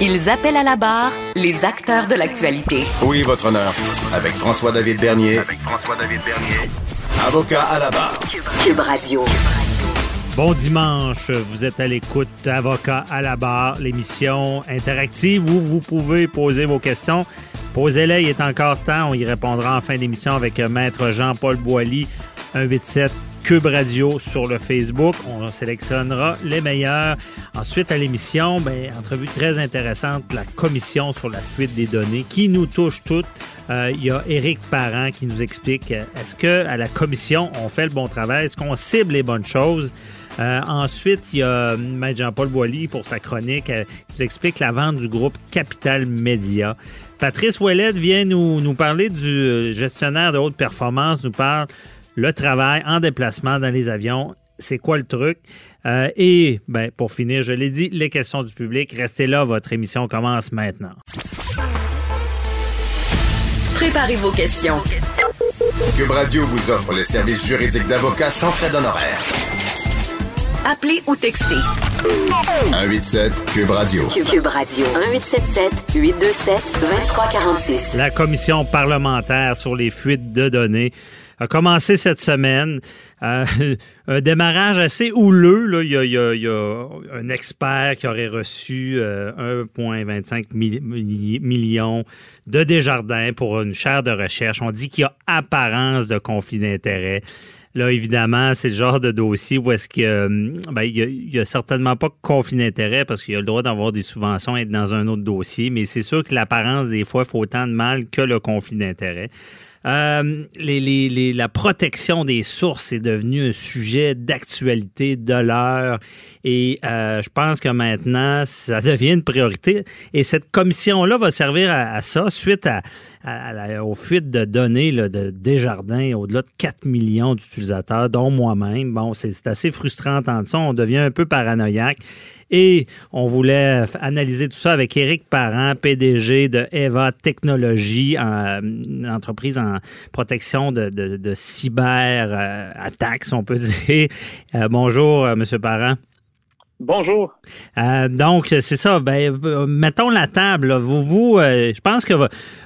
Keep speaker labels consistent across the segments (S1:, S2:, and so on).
S1: Ils appellent à la barre les acteurs de l'actualité.
S2: Oui, votre honneur. Avec François-David Bernier. Avec François-David Bernier. Avocat à la barre.
S1: Cube Radio.
S3: Bon dimanche, vous êtes à l'écoute Avocat à la barre, l'émission interactive où vous pouvez poser vos questions. Posez-les, il est encore temps, on y répondra en fin d'émission avec Maître Jean-Paul Boilly, 187 Cube Radio sur le Facebook. On sélectionnera les meilleurs. Ensuite, à l'émission, ben, entrevue très intéressante, la commission sur la fuite des données qui nous touche toutes. Euh, il y a Éric Parent qui nous explique euh, est-ce que à la commission, on fait le bon travail? Est-ce qu'on cible les bonnes choses? Euh, ensuite, il y a Maître Jean-Paul Boilly pour sa chronique euh, qui nous explique la vente du groupe Capital Média. Patrice Ouellette vient nous, nous parler du gestionnaire de haute performance, nous parle le travail en déplacement dans les avions. C'est quoi le truc? Euh, et ben, pour finir, je l'ai dit, les questions du public. Restez là, votre émission commence maintenant.
S1: Préparez vos questions.
S2: Cube Radio vous offre les services juridiques d'avocat sans frais d'honoraires.
S1: Appelez ou textez.
S2: 187 Cube Radio.
S1: Cube Radio. 1877 827 2346.
S3: La commission parlementaire sur les fuites de données a commencé cette semaine. Euh, un démarrage assez houleux. Il, y a, un expert qui aurait reçu euh, 1,25 mi millions de Desjardins pour une chaire de recherche. On dit qu'il y a apparence de conflit d'intérêts. Là, évidemment, c'est le genre de dossier où est-ce que ben, il n'y a, certainement pas conflit d'intérêt parce qu'il y a le droit d'avoir des subventions et être dans un autre dossier, mais c'est sûr que l'apparence, des fois, fait autant de mal que le conflit d'intérêt. Euh, la protection des sources est devenu un sujet d'actualité de l'heure et euh, je pense que maintenant, ça devient une priorité. Et cette commission-là va servir à ça suite à, à, à, aux fuites de données là, de Desjardins, au-delà de 4 millions d'utilisateurs, dont moi-même. Bon, c'est assez frustrant d'entendre ça. On devient un peu paranoïaque. Et on voulait analyser tout ça avec Éric Parent, PDG de Eva Technologies, une entreprise en protection de, de, de cyber-attaques, on peut dire. Euh, bonjour, euh, Monsieur Parent.
S4: Bonjour.
S3: Euh, donc, c'est ça. Ben, mettons la table. Vous, vous euh, je pense que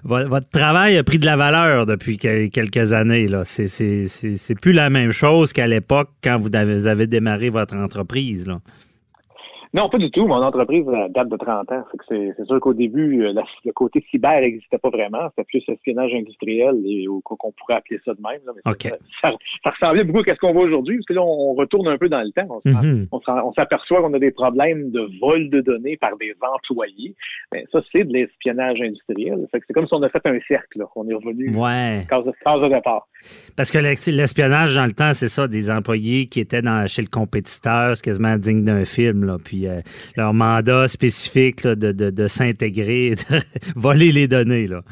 S3: votre travail a pris de la valeur depuis quelques années. Là. C'est, c'est, plus la même chose qu'à l'époque quand vous avez, démarré votre entreprise.
S4: Non, pas du tout. Mon entreprise date de 30 ans. C'est, sûr qu'au début, la, le côté cyber n'existait pas vraiment. C'était plus espionnage industriel et qu'on pourrait appeler ça de même. Là. Mais
S3: okay.
S4: ça, ça, ressemblait beaucoup à ce qu'on voit aujourd'hui, parce que là, on retourne un peu dans le temps. On, mm-hmm. on, s'aperçoit qu'on a des problèmes de vol de données par des employés. Ben, ça, c'est de l'espionnage industriel. C'est comme si on a fait un cercle. Là. On est revenu
S3: ouais.
S4: case, case de départ.
S3: Parce que l'espionnage, dans le temps, c'est ça, des employés qui étaient dans, chez le compétiteur, c'est quasiment digne d'un film. Là. Puis euh, leur mandat spécifique de, de, de s'intégrer, de voler les données. Là.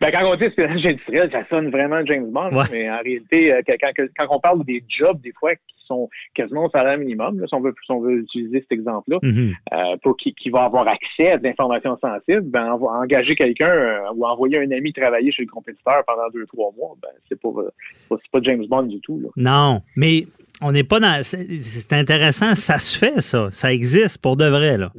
S4: Ben, quand on dit espionnage industriel, ça sonne vraiment James Bond,
S3: ouais.
S4: mais en réalité, euh, quand, quand, on parle des jobs, des fois, qui sont quasiment au salaire minimum, là, si, on veut, si on veut utiliser cet exemple-là,
S3: mm -hmm.
S4: euh, pour qui, qui va avoir accès à des informations sensibles, ben, on va engager quelqu'un euh, ou envoyer un ami travailler chez le compétiteur pendant deux, trois mois, ben, c'est pas, pas, pas James Bond du tout. Là.
S3: Non, mais on n'est pas dans. C'est intéressant, ça se fait, ça. Ça existe pour de vrai, là.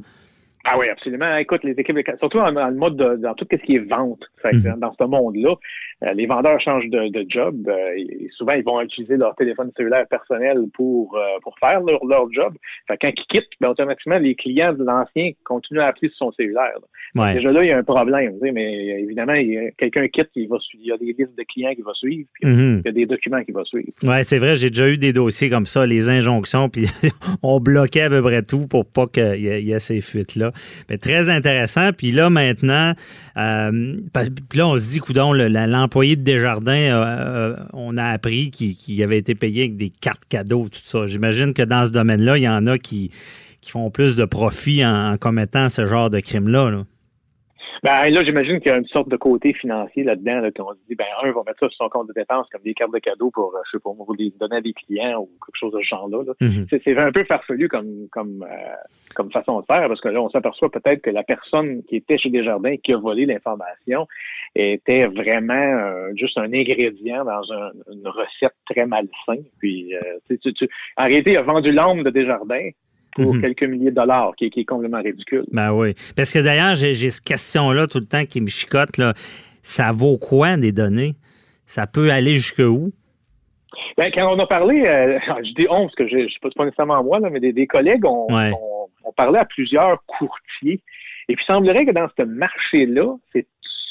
S4: Ah oui, absolument. Écoute, les équipes, surtout le mode de, dans tout ce qui est vente, fait, mm -hmm. dans ce monde-là, les vendeurs changent de, job. Euh, et souvent, ils vont utiliser leur téléphone cellulaire personnel pour euh, pour faire leur, leur job. Fait quand ils quittent, ben, automatiquement, les clients de l'ancien continuent à appeler sur son cellulaire. Déjà là, il y a un problème. Mais évidemment, quelqu'un quitte, il, va, il y a des listes de clients qui vont suivre, puis mm-hmm. il y a des documents qui vont suivre.
S3: Oui, c'est vrai, j'ai déjà eu des dossiers comme ça, les injonctions, puis on bloquait à peu près tout pour pas qu'il y, ait ces fuites-là. Mais très intéressant. Puis là, maintenant, puis là, on se dit, coudon, l'employé de Desjardins, euh, euh, on a appris qu'il avait été payé avec des cartes cadeaux, tout ça. J'imagine que dans ce domaine-là, il y en a qui, font plus de profit en, commettant ce genre de crime-là. là
S4: ben là, j'imagine qu'il y a une sorte de côté financier là-dedans, là, qu'on se dit, ben un, va mettre ça sur son compte de dépenses comme des cartes de cadeaux pour, euh, je sais pas, pour les donner à des clients ou quelque chose de ce genre-là. Mhm. C'est un peu farfelu comme comme euh, comme façon de faire, parce que là, on s'aperçoit peut-être que la personne qui était chez Desjardins qui a volé l'information était vraiment euh, juste un ingrédient dans une recette très malsaine. Puis, tu, tu, en réalité, il a vendu l'âme de Desjardins pour mhm. quelques milliers de dollars, qui, est complètement ridicule.
S3: Ben oui. Parce que d'ailleurs, j'ai cette question-là tout le temps qui me chicote. Là. Ça vaut quoi des données? Ça peut aller jusqu'où?
S4: Ben, quand on a parlé, euh, je dis on, parce que je ne sais pas nécessairement moi, là, mais des, collègues ont, on, parlé à plusieurs courtiers. Et puis, il semblerait que dans ce marché-là, c'est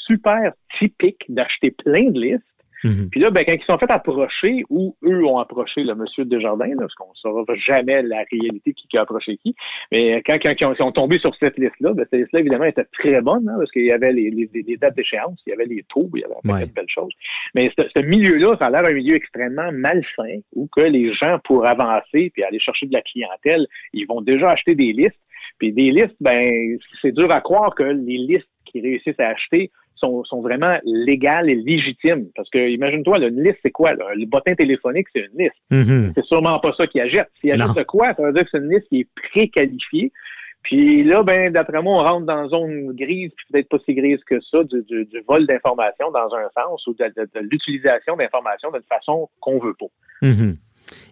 S4: super typique d'acheter plein de listes Mhm. Puis là, ben, quand ils sont fait approcher, ou eux ont approché le monsieur Desjardins, là, parce qu'on ne saura jamais la réalité qui, a approché qui, mais quand, quand, ils, ont, tombé sur cette liste-là, ben, cette liste-là, évidemment, était très bonne, hein, parce qu'il y avait les, les, dates d'échéance, il y avait les taux, il y avait un de belles choses. Mais ce, milieu-là, ça a l'air un milieu extrêmement malsain, où que les gens, pour avancer puis aller chercher de la clientèle, ils vont déjà acheter des listes. Puis des listes, ben, c'est dur à croire que les listes qu'ils réussissent à acheter sont, sont vraiment légales et légitimes. Parce que, imagine-toi, une liste, c'est quoi? Le bottin téléphonique, c'est une liste. Mm-hmm. C'est sûrement pas ça qu'il achète. S'il achète quoi? Ça veut dire que c'est une liste qui est préqualifiée. Puis là, ben, d'après moi, on rentre dans une zone grise, puis peut-être pas si grise que ça, du, du, vol d'informations dans un sens ou de, l'utilisation d'informations d'une façon qu'on veut pas.
S3: Mm-hmm.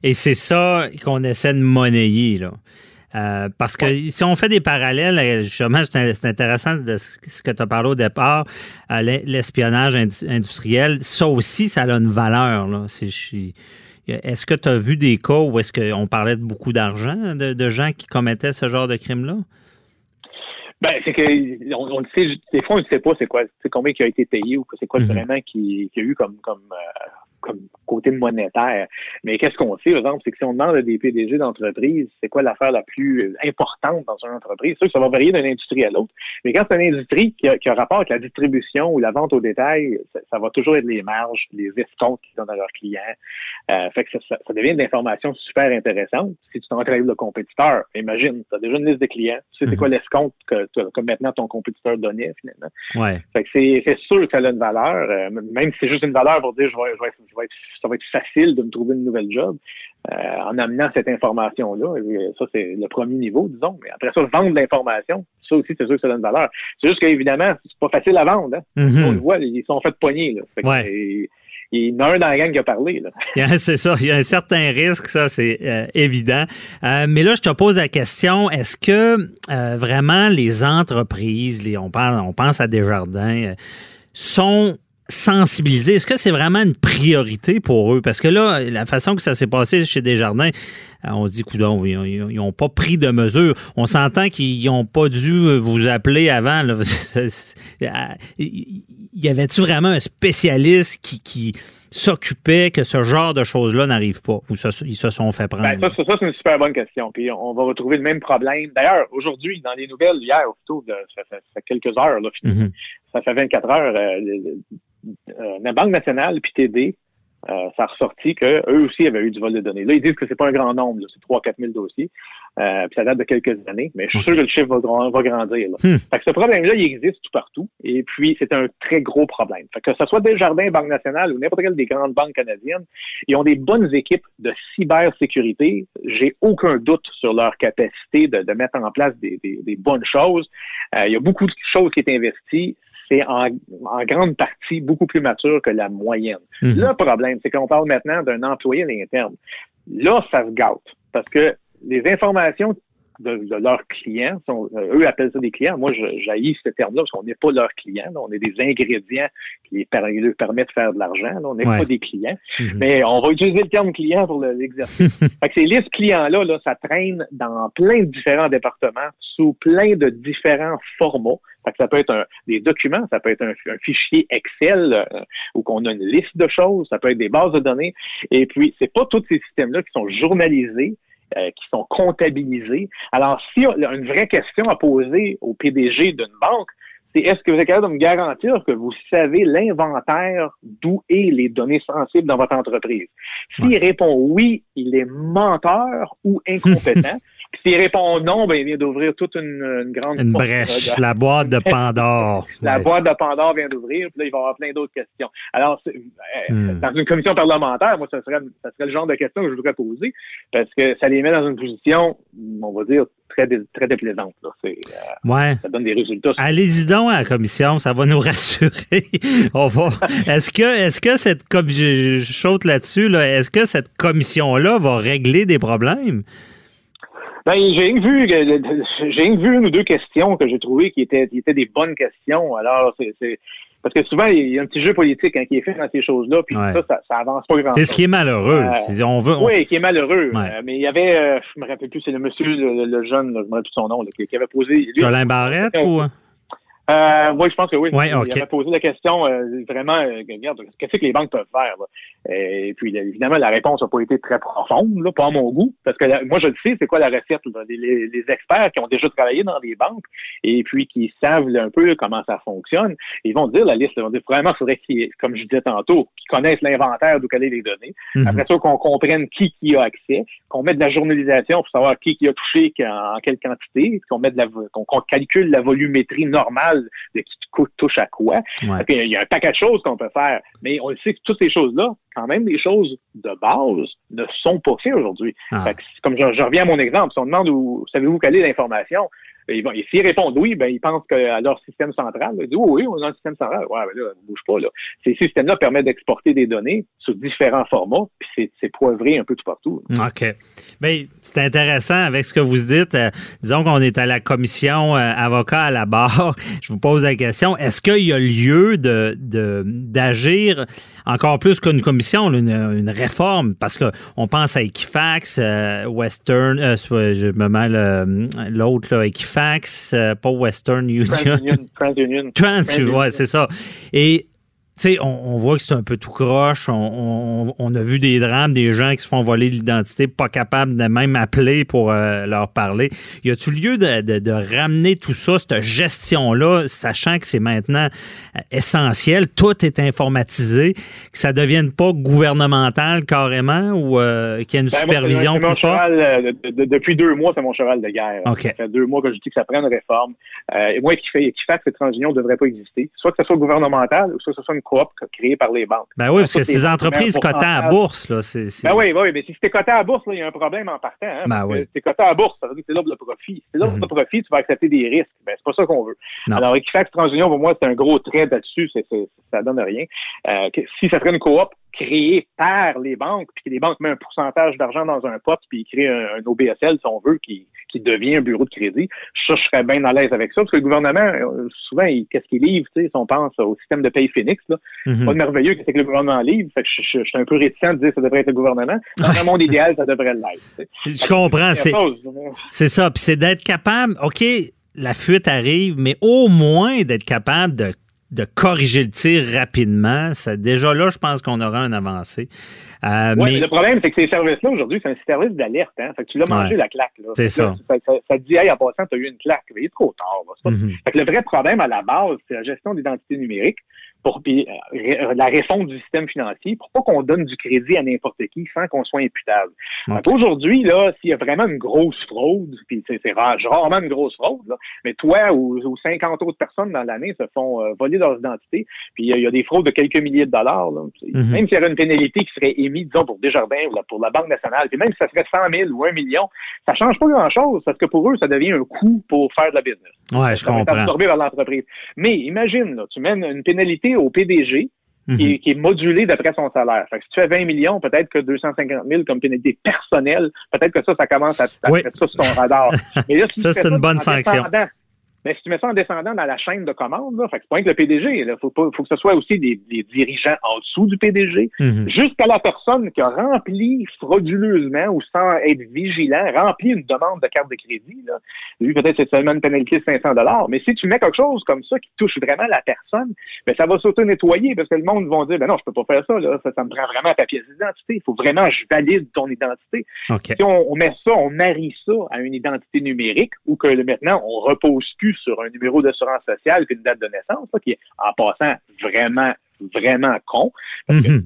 S3: Et c'est ça qu'on essaie de monnayer, là. Euh, parce que si on fait des parallèles, euh, justement, c'est intéressant de ce que tu as parlé au départ, euh, l'espionnage industriel, ça aussi, ça a une valeur. Est-ce que tu as vu des cas où est-ce qu'on parlait de beaucoup d'argent, de, gens qui commettaient ce genre de crime-là?
S4: Ben, c'est que on, le sait, des fois on ne sait pas c'est quoi, c'est combien qui a été payé ou c'est quoi mm-hmm. vraiment qui, qui, a eu comme comme comme côté monétaire. Mais qu'est-ce qu'on sait, par exemple, c'est que si on demande à des PDG d'entreprise, c'est quoi l'affaire la plus importante dans une entreprise, c'est sûr que ça va varier d'une industrie à l'autre. Mais quand c'est une industrie qui a, rapport avec la distribution ou la vente au détail, ça, va toujours être les marges, les escomptes qu'ils donnent à leurs clients. Euh, fait que ça, ça, devient une information super intéressante. Si tu t'en avec le compétiteur, imagine, tu as déjà une liste de clients, tu sais c'est quoi mhm. l'escompte que, que, maintenant ton compétiteur donnait finalement.
S3: Ouais.
S4: Fait que c'est sûr que ça a une valeur, euh, même si c'est juste une valeur pour dire je vais, je vais, je vais ça va être facile de me trouver une nouvelle job euh, en amenant cette information-là. Ça, c'est le premier niveau, disons. Mais après ça, vendre l'information, ça aussi, c'est sûr que ça donne valeur. C'est juste qu'évidemment, c'est pas facile à vendre. Hein. Mm-hmm. On le voit, ils sont faits de poignée. Là. il y en a un dans la gang qui a parlé.
S3: c'est ça. Il y a un certain risque, ça, c'est euh, évident. Euh, mais là, je te pose la question, est-ce que vraiment les entreprises, les, on, parle, on pense à Desjardins, sont sensibiliser? Est-ce que c'est vraiment une priorité pour eux? Parce que là, la façon que ça s'est passé chez Desjardins, euh, on dit, coudon, ils n'ont pas pris de mesures. On s'entend qu'ils n'ont pas dû vous appeler avant. y avait-tu vraiment un spécialiste qui, s'occupait que ce genre de choses-là n'arrive pas? Ou ils se sont fait prendre?
S4: Ben, ça, c'est une super bonne question. Puis on va retrouver le même problème. D'ailleurs, aujourd'hui, dans les nouvelles, hier, plutôt, ça, fait, quelques heures, là, mm-hmm. ça fait 24 heures, euh, euh, la Banque nationale puis TD, euh, ça a ressorti qu'eux aussi avaient eu du vol de données. Là, ils disent que c'est pas un grand nombre, c'est 3-4 000 dossiers. Euh, puis ça date de quelques années, mais je suis sûr que le chiffre va, grandir. Là. Hmm. Fait que ce problème-là, il existe tout partout. Et puis, c'est un très gros problème. Fait que ce soit Desjardins, Banque nationale ou n'importe quelle des grandes banques canadiennes, ils ont des bonnes équipes de cybersécurité. J'ai aucun doute sur leur capacité de, mettre en place des, bonnes choses. il y a beaucoup de choses qui sont investies c'est en, grande partie beaucoup plus mature que la moyenne. Mhm. Le problème, c'est qu'on parle maintenant d'un employé à l'interne. Là, ça se gâte parce que les informations de, leurs clients. Euh, eux appellent ça des clients. Moi, j'haïs ce terme-là parce qu'on n'est pas leurs clients. On est des ingrédients qui les leur permettent de faire de l'argent. On n'est pas des clients. Mm-hmm. Mais on va utiliser le terme client pour l'exercice. fait que ces listes clients-là, là, ça traîne dans plein de différents départements, sous plein de différents formats. Fait que ça peut être un, des documents, ça peut être un, fichier Excel euh, où qu'on a une liste de choses, ça peut être des bases de données. Et puis, c'est pas tous ces systèmes-là qui sont journalisés, euh, qui sont comptabilisés. Alors, si y a une vraie question à poser au PDG d'une banque, c'est est-ce que vous êtes capable de me garantir que vous savez l'inventaire d'où est les données sensibles dans votre entreprise? S'il répond oui, il est menteur ou incompétent. S'il répond non, ben, il vient d'ouvrir toute une, grande
S3: une brèche, la boîte de Pandore.
S4: la boîte de Pandore vient d'ouvrir, puis là, il va y avoir plein d'autres questions. Alors, euh, hmm. dans une commission parlementaire, moi, ça serait, ça serait le genre de questions que je voudrais poser, parce que ça les met dans une position, on va dire, très, très déplaisante. Là. Euh,
S3: ouais.
S4: Ça donne des résultats.
S3: Allez-y donc à la commission, ça va nous rassurer. on va. Est-ce que, est-ce que cette je, je saute là-dessus, là, est-ce que cette commission-là va régler des problèmes?
S4: Ben, j'ai vu, j'ai vu une ou deux questions que j'ai trouvées qui étaient, qui étaient des bonnes questions. Alors, c'est, parce que souvent, il y a un petit jeu politique hein, qui est fait dans ces choses-là, puis ça, ça, avance pas grand-chose.
S3: C'est ce qui est malheureux. Euh, on veut,
S4: Oui, qui est malheureux. Euh, mais il y avait, euh, je me rappelle plus, c'est le monsieur, le, jeune, je me rappelle plus son nom, qui, avait posé. Lui,
S3: Jolin Barrette ou?
S4: Euh, oui, je pense que oui.
S3: Ouais, okay.
S4: Il avait posé la question euh, vraiment, euh, regarde, qu'est-ce que les banques peuvent faire? Là? Et puis, évidemment, la réponse n'a pas été très profonde, là, pas à mon goût, parce que moi, je le sais, c'est quoi la recette? Les, les, experts qui ont déjà travaillé dans des banques et puis qui savent un peu comment ça fonctionne, ils vont dire la liste. Ils vont dire, vraiment, il faudrait qu'ils, comme je disais tantôt, qu'ils connaissent l'inventaire d'où caler les données. Mhm. Après ça, qu'on comprenne qui qui a accès, qu'on mette de la journalisation pour savoir qui qui a touché en, quelle quantité, qu'on mette de la, qu'on calcule la volumétrie normale de qui touche à quoi. Il y a un paquet de choses qu'on peut faire, mais on sait que toutes ces choses-là, quand même, des choses de base ne sont pas faites aujourd'hui. Ah. Comme je, je, reviens à mon exemple, si on demande où savez-vous quelle est l'information, et, s'ils répondent oui, ben, ils pensent qu'à leur système central, ils disent oui, on a un système central. Ouais, ben là, ne bouge pas. Là. Ces systèmes-là permettent d'exporter des données sous différents formats, puis c'est poivré un peu tout partout.
S3: OK. Bien, c'est intéressant avec ce que vous dites. Euh, disons qu'on est à la commission euh, avocat à la barre. Je vous pose la question, est-ce qu'il y a lieu de d'agir encore plus qu'une commission, une, une, réforme? Parce qu'on pense à Equifax, euh, Western, je me mêle l'autre, Equifax, Fax, euh, pas Western Union.
S4: TransUnion.
S3: Trans, ouais, c'est ça. Et sais, on, voit que c'est un peu tout croche. On, a vu des drames, des gens qui se font voler l'identité, pas capables de même appeler pour euh, leur parler. Y a-tu lieu de, ramener tout ça, cette gestion-là, sachant que c'est maintenant euh, essentiel, tout est informatisé, que ça devienne pas gouvernemental carrément ou euh, qu'il y ait une ben, supervision
S4: plus forte? depuis deux mois, c'est mon cheval de guerre. Ça fait deux mois que je dis que ça prend une réforme. et moi, qui fait, qui fait que cette transition ne devrait pas exister. Soit que ce soit gouvernemental, soit que ce soit une coop créée par les banques.
S3: Ben oui, parce que ces entreprises cotées à bourse, là, c'est.
S4: Ben oui, oui, mais si c'était coté à bourse, il y a un problème en partant. Hein, ben oui. C'est coté à bourse, ça veut dire que c'est l'offre de profit. Si c'est l'offre de mhm. profit, tu vas accepter des risques. Ben, c'est pas ça qu'on veut. Alors, Equifax TransUnion, pour moi, c'est un gros trait là-dessus, ça donne rien. Euh, si ça serait une coop, créé par les banques, puis que les banques mettent un pourcentage d'argent dans un pot, puis ils créent un, OBSL, si on veut, qui, qui devient un bureau de crédit. Ça, je serais bien à l'aise avec ça, parce que le gouvernement, euh, souvent, qu'est-ce qu'il livre, tu sais, si on pense au système de paye Phoenix, là, c'est mhm. pas merveilleux que c'est que le gouvernement livre, fait que je, suis un peu réticent de dire que ça devrait être le gouvernement. Dans un monde idéal, ça devrait l'être.
S3: Je comprends, c'est ça, puis c'est d'être capable, OK, la fuite arrive, mais au moins d'être capable de de corriger le tir rapidement. Ça, déjà là, je pense qu'on aura un avancé.
S4: Euh, mais... Le problème, c'est que ces services-là, aujourd'hui, c'est un service d'alerte. Hein? Fait que tu l'as mangé la claque.
S3: C'est ça.
S4: Ça, te dit, hey, en passant, tu as eu une claque. Mais il est trop tard. Mhm. fait que le vrai problème à la base, c'est la gestion d'identité numérique pour euh, la réforme du système financier pour pas qu'on donne du crédit à n'importe qui sans qu'on soit imputable. Aujourd'hui, là, s'il y a vraiment une grosse fraude, puis c'est rarement une grosse fraude, là, mais toi ou, 50 autres personnes dans l'année se font euh, voler leurs identités, puis il y, a des fraudes de quelques milliers de dollars, là. Mhm. même s'il y avait une pénalité qui serait émise, disons, pour Desjardins ou pour la Banque nationale, puis même si ça serait 100 000 ou 1 million, ça change pas grand-chose parce que pour eux, ça devient un coût pour faire de la business.
S3: Ouais, je comprends.
S4: absorbé par l'entreprise. Mais imagine, là, tu mènes une pénalité au PDG qui, est, qui, est, modulé d'après son salaire. Fait que si tu fais 20 millions, peut-être que 250 000 comme pénalité personnelle, peut-être que ça, ça commence à, à
S3: oui.
S4: ça sur ton radar.
S3: Mais là, si ça, c'est une bonne sanction.
S4: Mais si tu mets ça en descendant dans la chaîne de commande, là, fait c'est pas que le PDG, il faut, faut, que ce soit aussi des, des, dirigeants en dessous du PDG,
S3: Mhm.
S4: jusqu'à la personne qui a rempli frauduleusement ou sans être vigilant, rempli une demande de carte de crédit. Là. Lui, peut-être c'est seulement une pénalité de 500 dollars, mais si tu mets quelque chose comme ça qui touche vraiment la personne, ben ça va s'auto-nettoyer parce que le monde va dire, ben non, je peux pas faire ça, là, ça, ça me prend vraiment un papier d'identité. Il faut vraiment que je valide ton identité.
S3: Okay.
S4: Si on, on met ça, on marie ça à une identité numérique ou que le, maintenant, on repose plus sur un numéro d'assurance sociale qu'une date de naissance, ça, qui est en passant vraiment vraiment con.
S3: Mm -hmm.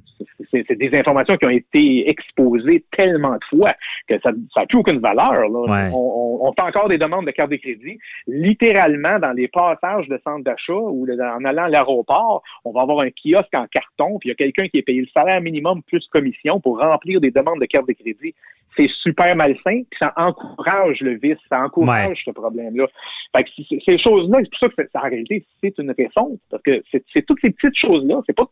S4: C'est des informations qui ont été exposées tellement de fois que ça n'a plus aucune valeur. Là.
S3: Ouais.
S4: On, on, on, fait encore des demandes de carte de crédit. Littéralement, dans les passages de centre d'achat ou le, en allant à l'aéroport, on va avoir un kiosque en carton, puis il y a quelqu'un qui est payé le salaire minimum plus commission pour remplir des demandes de carte de crédit. C'est super malsain, puis ça encourage le vice, ça encourage
S3: ouais.
S4: ce problème-là. Fait que ces choses-là, c'est pour ça que en réalité, c'est une réponse, parce que c'est toutes ces petites choses-là, c'est pas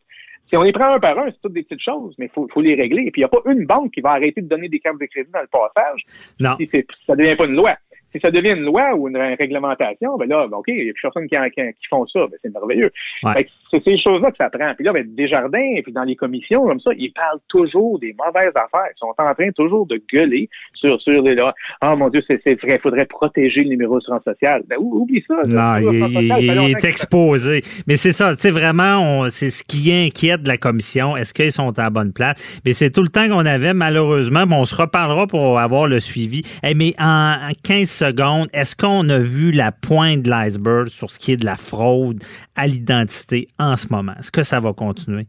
S4: si on les prend un par un, c'est toutes des petites choses, mais il faut, faut, les régler. Et puis, il n'y a pas une banque qui va arrêter de donner des cartes de crédit dans le passage
S3: non.
S4: si ça ne devient pas une loi. Si ça devient une loi ou une, une réglementation, ben là, OK, il y a plus personne qui, qui, qui font ça, ben c'est merveilleux.
S3: Ouais.
S4: C'est ces choses-là que ça prend. Puis là, ben, Desjardins, et puis dans les commissions, comme ça, ils parlent toujours des mauvaises affaires. Ils sont en train toujours de gueuler sur, sur les là. Ah, oh, mon Dieu, c'est vrai, il faudrait protéger le numéro d'assurance sociale. Ben, oublie ça.
S3: Non, il, il, il est exposé. Mais c'est ça, tu sais, vraiment, c'est ce qui inquiète la commission. Est-ce qu'ils sont à la bonne place? Mais c'est tout le temps qu'on avait, malheureusement. Bon, on se reparlera pour avoir le suivi. Hey, mais en 15 secondes, est-ce qu'on a vu la pointe de l'iceberg sur ce qui est de la fraude à l'identité en ce moment? Est-ce que ça va continuer?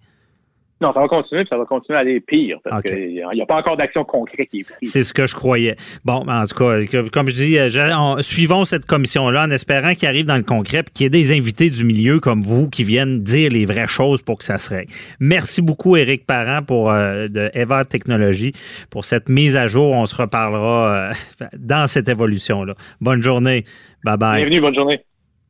S4: Non, ça va continuer, puis ça va continuer à aller pire, parce okay. qu'il n'y a pas encore d'action concrète qui est prise.
S3: C'est ce que je croyais. Bon, en tout cas, comme je dis, on, suivons cette commission-là en espérant qu'il arrive dans le concret, puis qu'il y ait des invités du milieu comme vous qui viennent dire les vraies choses pour que ça se règle. Merci beaucoup, Éric Parent, pour euh, de Eva Technologies, pour cette mise à jour. On se reparlera euh, dans cette évolution-là. Bonne journée. Bye-bye.
S4: Bienvenue, bonne journée.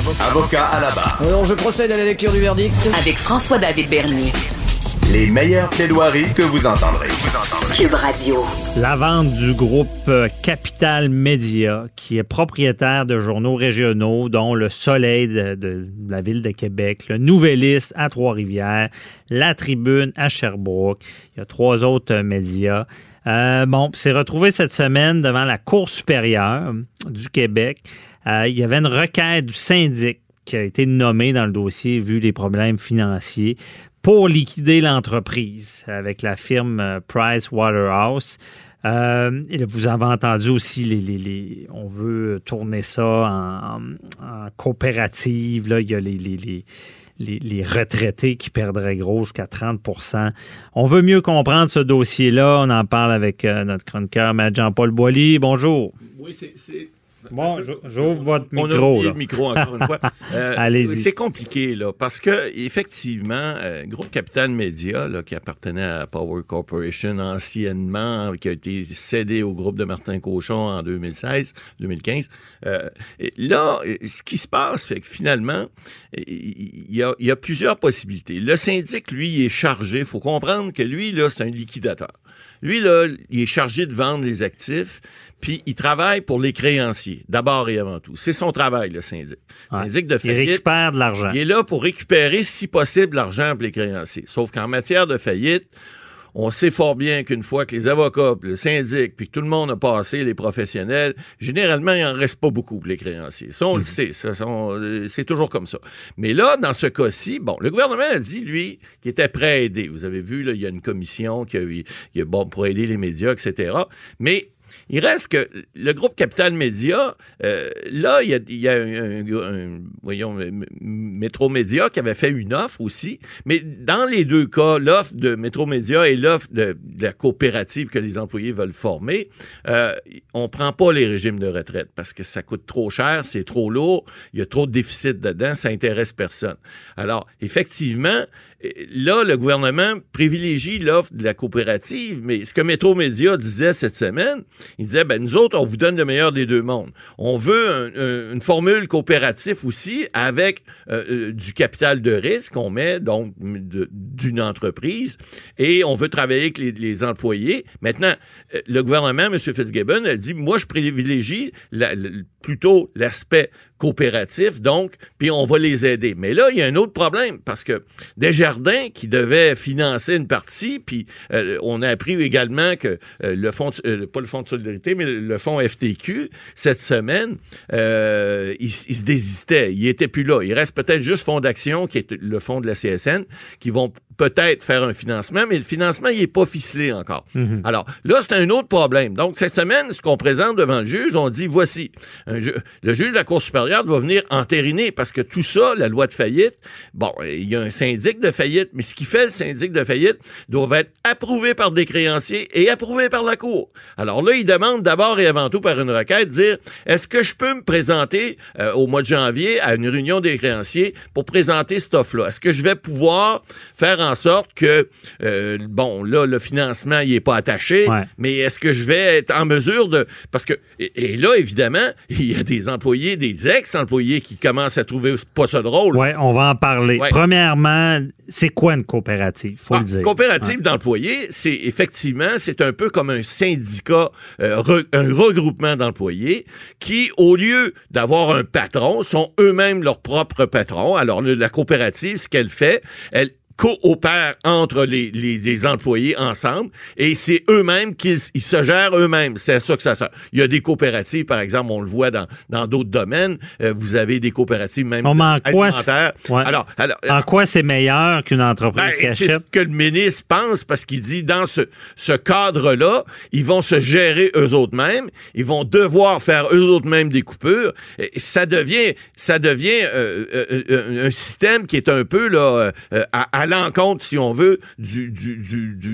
S2: Avocat à la barre.
S5: Alors, je procède à la lecture du verdict.
S1: Avec François-David Bernier.
S2: Les meilleures plaidoiries que vous entendrez.
S1: Cube Radio.
S3: La vente du groupe euh, Capital Média, qui est propriétaire de journaux régionaux, dont Le Soleil de, de la ville de Québec, le Nouvelliste à Trois-Rivières, La Tribune à Sherbrooke. Il y a trois autres euh, médias. Euh, bon, c'est retrouvé cette semaine devant la Cour supérieure du Québec. Euh, il y avait une requête du syndic qui a été nommé dans le dossier vu les problèmes financiers pour liquider l'entreprise avec la firme euh, Price Waterhouse. Euh, vous avez entendu aussi, on veut tourner ça en, coopérative. Là, il y a les, retraités qui perdraient gros jusqu'à 30 On veut mieux comprendre ce dossier-là. On en parle avec euh, notre chroniqueur. Jean-Paul Boilly. Bonjour.
S6: Oui, c'est.
S3: Bon, j'ouvre votre
S6: on
S3: micro.
S6: A le micro encore une fois. Euh,
S3: Allez-y.
S6: C'est compliqué là, parce que effectivement, euh, groupe Capital Média, là, qui appartenait à Power Corporation anciennement, qui a été cédé au groupe de Martin Cochon en 2016, 2015. Euh, là, ce qui se passe, fait que finalement, il y a, il y a plusieurs possibilités. Le syndic, lui, il est chargé. Il faut comprendre que lui, là, c'est un liquidateur. Lui, là, il est chargé de vendre les actifs, puis il travaille pour les créanciers, d'abord et avant tout. C'est son travail, le syndic. Le
S3: Ouais.
S6: syndic de
S3: Il récupère de l'argent.
S6: Il est là pour récupérer, si possible, l'argent pour les créanciers. Sauf qu'en matière de faillite, on sait fort bien qu'une fois que les avocats, puis le syndic, puis que tout le monde a passé, les professionnels, généralement, il en reste pas beaucoup pour les créanciers. Ça, on le sait. ça, ça, on- euh, c'est toujours comme ça. Mais là, dans ce cas-ci, bon, le gouvernement a dit, lui, qu'il était prêt à aider. Vous avez vu, là, il y a une commission qui a, il y a, bon, pour aider les médias, etc. Mais il reste que le groupe Capital Média, euh, là, il y a, un, voyons, Métro Média qui avait fait une offre aussi, mais dans les deux cas, l'offre de Métro Média et l'offre de, la coopérative que les employés veulent former, euh, on prend pas les régimes de retraite parce que ça coûte trop cher, c'est trop lourd, il y a trop de déficit dedans, ça intéresse personne. Alors, effectivement, là, le gouvernement privilégie l'offre de la coopérative, mais ce que Métro Média disait cette semaine, il disait, ben, nous autres, on vous donne le meilleur des deux mondes. On veut une formule coopérative aussi avec euh, euh, du capital de risque qu'on met, donc, d'une entreprise, et on veut travailler avec les, employés. Maintenant, euh, le gouvernement, M. Fitzgibbon, a dit, moi, je privilégie plutôt l'aspect coopératif, donc, puis on va les aider. Mais là, il y a un autre problème, parce que Desjardins, qui devait financer une partie, puis euh, on a appris également que euh, le fonds, euh, pas le fonds de solidarité, mais le fonds FTQ, cette semaine, il, se désistait. Il était plus là. Il reste peut-être juste Fonds d'action, qui est le fonds de la CSN, qui vont peut-être faire un financement, mais le financement, il n'est pas ficelé encore. Mhm. Alors, là, c'est un autre problème. Donc, cette semaine, ce qu'on présente devant le juge, on dit, voici, le juge de la Cour supérieure doit venir entériner parce que tout ça, la loi de faillite, bon, il y a un syndic de faillite, mais ce qui fait le syndic de faillite doit être approuvé par des créanciers et approuvé par la Cour. Alors là, il demande d'abord et avant tout par une requête, dire, est-ce que je peux me présenter euh, au mois de janvier à une réunion des créanciers pour présenter cette offre-là? Est-ce que je vais pouvoir faire en sorte que, euh, bon, là, le financement, il n'est pas attaché, mais est-ce que je vais être en mesure de... Parce que, et, là, évidemment, il y a des employés, des ex-employés qui commencent à trouver pas ça drôle.
S3: Oui, on va en parler. Premièrement, c'est quoi une coopérative? Faut le ah, dire.
S6: Coopérative d'employés, c'est effectivement, c'est un peu comme un syndicat, euh, un regroupement d'employés qui, au lieu d'avoir un patron, sont eux-mêmes leurs propres patrons. Alors, la coopérative, ce qu'elle fait, elle coopèrent entre les, les, employés ensemble et c'est eux-mêmes qu'ils ils se gèrent eux-mêmes. C'est ça que ça sert. Il y a des coopératives, par exemple, on le voit dans dans d'autres domaines. Euh, vous avez des coopératives même
S3: on en quoi Alors, alors, en euh, quoi c'est meilleur qu'une entreprise ben,
S6: C'est ce que le ministre pense parce qu'il dit dans ce, ce cadre-là, ils vont se gérer eux autres mêmes, ils vont devoir faire eux autres mêmes des coupures. Et ça devient ça devient euh, un système qui est un peu là à, à l'encontre, si on veut, du,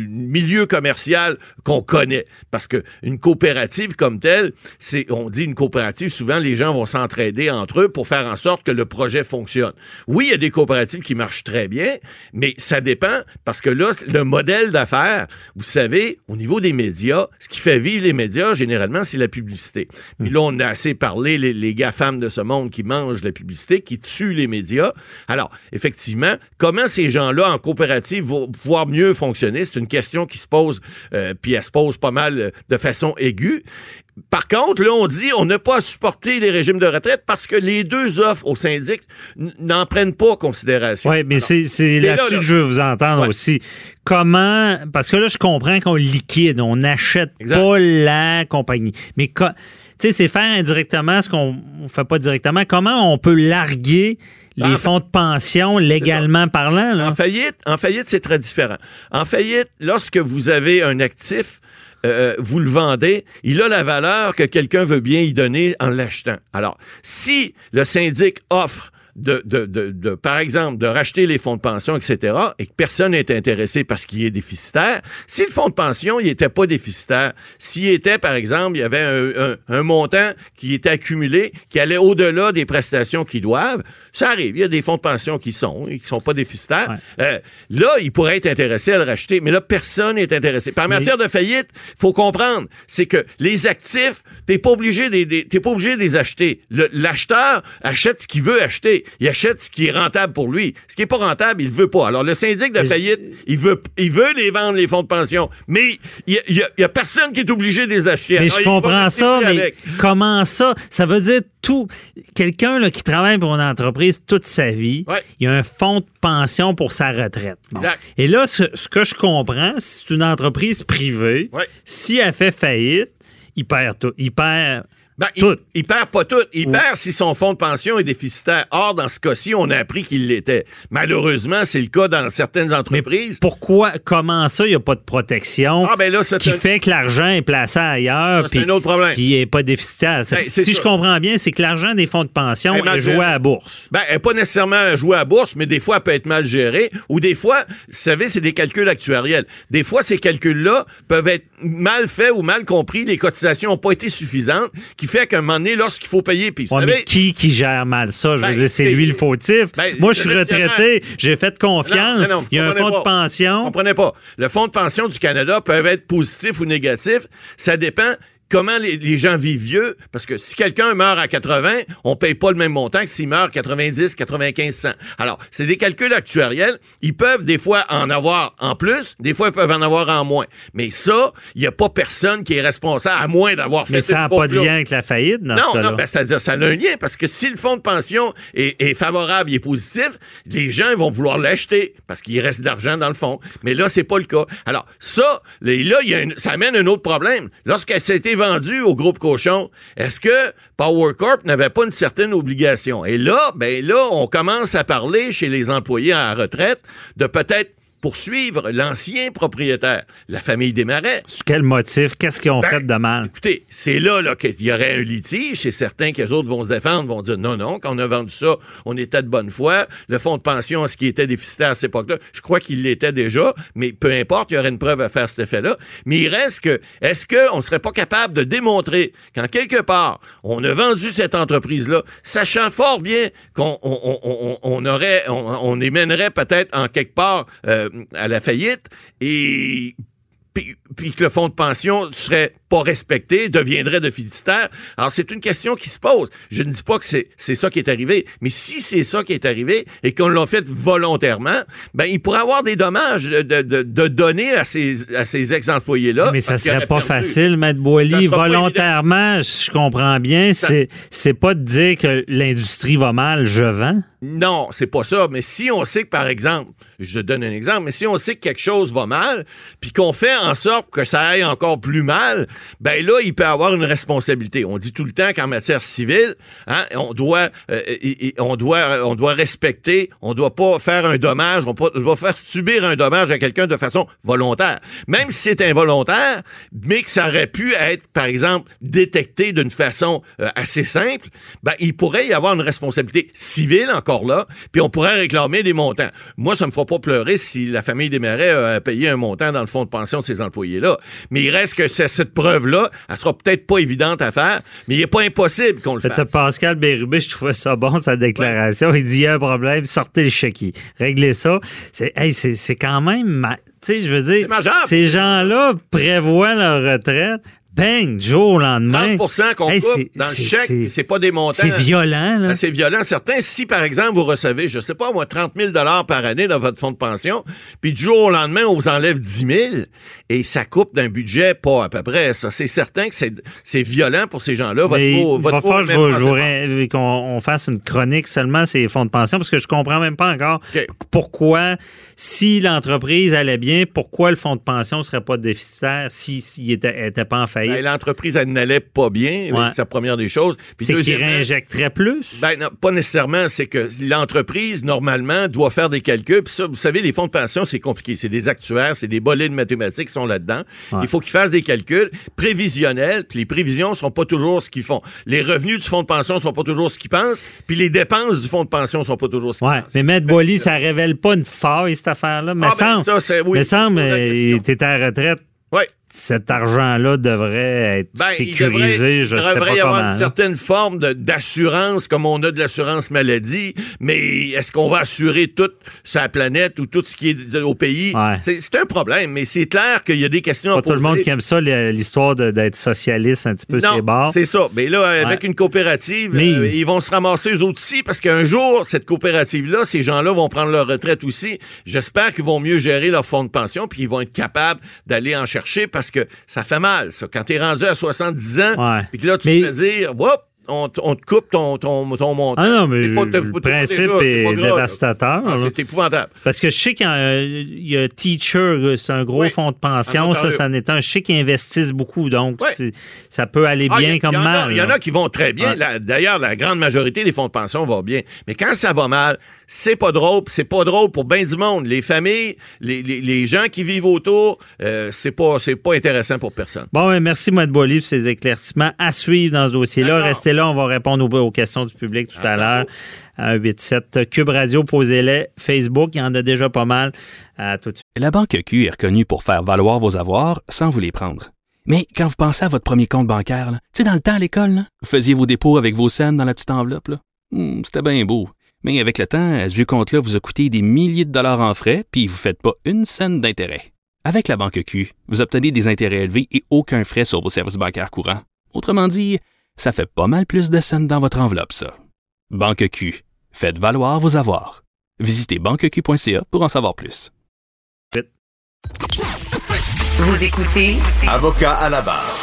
S6: milieu commercial qu'on connaît. Parce que une coopérative comme telle, c'est, on dit une coopérative, souvent les gens vont s'entraider entre eux pour faire en sorte que le projet fonctionne. Oui, il y a des coopératives qui marchent très bien, mais ça dépend parce que là, le modèle d'affaires, vous savez, au niveau des médias, ce qui fait vivre les médias, généralement, c'est la publicité. Puis là, on a assez parlé, les, les gars-femmes de ce monde qui mangent la publicité, qui tuent les médias. Alors, effectivement, comment ces gens-là en coopérative va pouvoir mieux fonctionner? C'est une question qui se pose, euh, puis elle se pose pas mal euh, de façon aiguë. Par contre, là, on dit on n'a pas à supporter les régimes de retraite parce que les deux offres au syndic n'en prennent pas considération.
S3: Oui, mais c'est là-dessus que je veux vous entendre aussi. Comment, parce que là, je comprends qu'on liquide, on n'achète pas la compagnie. Mais, tu sais, c'est faire indirectement ce qu'on ne fait pas directement. Comment on peut larguer les fonds de pension légalement parlant.
S6: En faillite, en faillite, c'est très différent. En faillite, lorsque vous avez un actif, euh, vous le vendez, il a la valeur que quelqu'un veut bien y donner en l'achetant. Alors, si le syndic offre de, de, de, par exemple, de racheter les fonds de pension, etc., et que personne n'est intéressé parce qu'il est déficitaire, si le fonds de pension, il n'était pas déficitaire, s'il était, par exemple, il y avait un, un, montant qui était accumulé, qui allait au-delà des prestations qu'ils doivent, ça arrive. Il y a des fonds de pension qui sont, qui sont pas déficitaires. Euh, là, il pourrait être intéressé à le racheter, mais là, personne n'est intéressé. Par matière de faillite, faut comprendre, c'est que les actifs, t'es pas obligé des, t'es pas obligé de les acheter. L'acheteur achète ce qu'il veut acheter il achète ce qui est rentable pour lui. Ce qui est pas rentable, il veut pas. Alors, le syndic de faillite, il veut, il veut les vendre, les fonds de pension, mais il y, a, personne qui est obligé de les acheter.
S3: Mais je comprends ça, mais comment ça? Ça veut dire tout. Quelqu'un qui travaille pour une entreprise toute sa vie, il a un fonds de pension pour sa retraite. Et là, ce, que je comprends, c'est une entreprise privée. Si elle fait faillite, il perd tout. Il perd
S6: Ben, il,
S3: Tout.
S6: il perd pas tout. Il perd si son fonds de pension est déficitaire. Or, dans ce cas-ci, on a appris qu'il l'était. Malheureusement, c'est le cas dans certaines entreprises.
S3: Pourquoi, comment ça, il n'y a pas de protection
S6: Ah, ben là,
S3: qui
S6: un-
S3: fait que l'argent est placé ailleurs
S6: c'est un autre problème.
S3: puis il n'est pas déficitaire?
S6: Ben,
S3: si
S6: ça.
S3: je comprends bien, c'est que l'argent des fonds de pension est joué à la bourse.
S6: Ben, elle n'est pas nécessairement jouée à la bourse, mais des fois, elle peut être mal gérée. Ou des fois, vous savez, c'est des calculs actuariels. Des fois, ces calculs-là peuvent être mal faits ou mal compris. Les cotisations n'ont pas été suffisantes, qui fait qu'à un moment donné, lorsqu'il faut payer, puis vous
S3: Ouais, mais qui qui gère mal ça? Je
S6: Ben,
S3: veux dire, c'est lui le fautif.
S6: Ben,
S3: Moi, je suis retraité, j'ai fait confiance.
S6: Non, non, vous
S3: il y a un fonds de pension.
S6: Comprenez pas. Le fonds de pension du Canada peut être positif ou négatif. Ça dépend comment les, les gens vivent vieux. Parce que si quelqu'un meurt à 80, on paye pas le même montant que s'il meurt à 90, 95, 100. Alors, c'est des calculs actuariels. Ils peuvent des fois en avoir en plus, des fois ils peuvent en avoir en moins. Mais ça, il n'y a pas personne qui est responsable, à moins d'avoir fait
S3: Mais ça n'a pas de lien avec la faillite dans
S6: non,
S3: cas-là.
S6: non, ben, c'est-à-dire, ça a un lien, parce que si le fonds de pension est, est favorable, il est positif, les gens vont vouloir l'acheter, parce qu'il reste de l'argent dans le fond. Mais là, c'est pas le cas. Alors, ça, là, il y a une- ça amène un autre problème. Lorsqu'elle s'est été vendue au groupe Cochon, est-ce que Power Corp n'avait pas une certaine obligation? Et là, ben là, on commence à parler chez les employés à la retraite de peut-être poursuivre l'ancien propriétaire, la famille Desmarais.
S3: Quel motif? Qu'est-ce qu'ils ont
S6: Ben,
S3: fait de mal?
S6: Écoutez, c'est là, là qu'il y aurait un litige. C'est certain que les autres vont se défendre, vont dire non, non, quand on a vendu ça, on était de bonne foi. Le fonds de pension, est-ce qu'il était déficitaire à cette époque-là? Je crois qu'il l'était déjà, mais peu importe, il y aurait une preuve à faire cet effet-là. Mais il reste que, est-ce qu'on ne serait pas capable de démontrer qu'en quelque part, on a vendu cette entreprise-là, sachant fort bien qu'on on, on- on- aurait, on, on peut-être en quelque part euh, à la faillite et puis, puis que le fonds de pension serait pas respecté, deviendrait déficitaire. Alors, c'est une question qui se pose. Je ne dis pas que c'est ça qui est arrivé, mais si c'est ça qui est arrivé et qu'on l'a fait volontairement, ben, il pourrait avoir des dommages de, de, de- de donner à ces, à ces ex-employés-là.
S3: Mais ça serait pas
S6: perdu.
S3: facile, Maître Boily. Volontairement, je comprends bien, c'est pas de dire que l'industrie va mal, je vends.
S6: Non, c'est pas ça. Mais si on sait que, par exemple, je te donne un exemple, mais si on sait que quelque chose va mal, puis qu'on fait en sorte que ça aille encore plus mal, ben là, il peut avoir une responsabilité. On dit tout le temps qu'en matière civile, hein, on doit, euh, i- on doit, on doit respecter, on doit pas faire un dommage, on doit faire subir un dommage à quelqu'un de façon volontaire. Même si c'est involontaire, mais que ça aurait pu être, par exemple, détecté d'une façon euh, assez simple, ben, il pourrait y avoir une responsabilité civile encore là, puis on pourrait réclamer des montants. Moi, ça me fera pas pleurer si la famille des Marais a payé un montant dans le fonds de pension de ces employés-là. Mais il reste que cette preuve-là, elle sera peut-être pas évidente à faire, mais il n'est pas impossible qu'on le fasse.
S3: Pascal Bérubé, je trouvais ça bon, sa déclaration. Il dit il y a un problème, sortez le chéquier. Réglez ça. C'est hey, c'est- c'est quand même. ma- Tu sais, je veux dire, ces gens-là prévoient leur retraite. Bang, du jour au lendemain.
S6: 30 qu'on
S3: Hey,
S6: coupe dans le chèque,
S3: c'est-
S6: pas des montants.
S3: C'est violent, là.
S6: Ah, C'est violent. Certains, si par exemple vous recevez, je sais pas moi, 30 000 par année dans votre fonds de pension, puis du jour au lendemain, on vous enlève 10 000 et ça coupe d'un budget pas à peu près ça. C'est certain que c'est violent pour ces gens-là. Votre
S3: Mais il
S6: votre
S3: va je qu'on on fasse une chronique seulement ces fonds de pension parce que je comprends même pas encore pourquoi, si l'entreprise allait bien, pourquoi le fonds de pension serait pas déficitaire s'il si, était, était pas en faillite?
S6: Ben, L'entreprise, elle n'allait pas bien.
S3: Ouais.
S6: C'est la première des choses.
S3: C'est qu'il réinjecterait plus?
S6: Ben, non, pas nécessairement. C'est que l'entreprise, normalement, doit faire des calculs. Puis ça, vous savez, les fonds de pension, c'est compliqué. C'est des actuaires, c'est des bolets de mathématiques sont là-dedans.
S3: Ouais.
S6: Il faut qu'ils fassent des calculs prévisionnels. Puis les prévisions sont pas toujours ce qu'ils font. Les revenus du fonds de pension sont pas toujours ce qu'ils pensent. Puis les dépenses du fonds de pension sont pas toujours ce qu'ils
S3: Ouais,
S6: pensent.
S3: mais Maître Boily, ça révèle pas une faille, cette affaire-là. Mais
S6: Ah, ben,
S3: semble,
S6: ça, oui,
S3: mais semble,
S6: la
S3: euh, à la retraite,
S6: Ouais.
S3: Cet argent-là devrait être
S6: Ben, il
S3: sécurisé,
S6: devrait,
S3: je
S6: il
S3: sais
S6: devrait
S3: pas
S6: y avoir
S3: comment.
S6: une certaine forme d'assurance, comme on a de l'assurance maladie, mais est-ce qu'on va assurer toute sa planète ou tout ce qui est au pays?
S3: Ouais.
S6: C'est un problème, mais c'est clair qu'il y a des questions
S3: Pas
S6: à
S3: tout le
S6: poser.
S3: monde qui aime ça, l'histoire d'être socialiste un petit peu, c'est barres.
S6: c'est ça. Mais là, avec
S3: Ouais.
S6: une coopérative,
S3: Mais-
S6: euh, ils vont se ramasser eux autres aussi parce qu'un jour, cette coopérative-là, ces gens-là vont prendre leur retraite aussi. J'espère qu'ils vont mieux gérer leur fonds de pension puis ils vont être capables d'aller en chercher parce que ça fait mal, ça. Quand t'es rendu à 70 ans, puis que là, tu
S3: Mais-
S6: peux dire, Whoop, on, te coupe ton, ton, ton montant.
S3: Ah non, mais le principe est, dévastateur.
S6: Ah, c'est épouvantable.
S3: Parce que je sais qu'il y, a Teacher, c'est un gros fonds de pension, ça, ça en est un. Je sais qu'ils investissent beaucoup, donc ça peut aller ah, bien comme mal.
S6: Il y en a qui vont très bien. D'ailleurs, la grande majorité des fonds de pension vont bien. Mais quand ça va mal, c'est pas drôle, c'est pas drôle pour bien du monde. Les familles, les, les, gens qui vivent autour, euh, c'est pas, pas intéressant pour personne.
S3: Bon, merci, Matt Bolly, pour ces éclaircissements à suivre dans ce dossier-là. Restez là, on va répondre aux, questions du public tout à l'heure. 8-7 Cube Radio, posez-les. Facebook, il y en a déjà pas mal. tout de suite.
S7: La Banque Q est reconnue pour faire valoir vos avoirs sans vous les prendre. Mais quand vous pensez à votre premier compte bancaire, tu sais, dans le temps à l'école, vous faisiez vos dépôts avec vos scènes dans la petite enveloppe. Hmm, c'était bien beau. Mais avec le temps, ce vieux compte-là vous a coûté des milliers de dollars en frais, puis vous ne faites pas une scène d'intérêt. Avec la banque Q, vous obtenez des intérêts élevés et aucun frais sur vos services bancaires courants. Autrement dit, ça fait pas mal plus de scènes dans votre enveloppe, ça. Banque Q, faites valoir vos avoirs. Visitez banqueq.ca pour en savoir plus.
S1: Vous écoutez
S2: Avocat à la barre.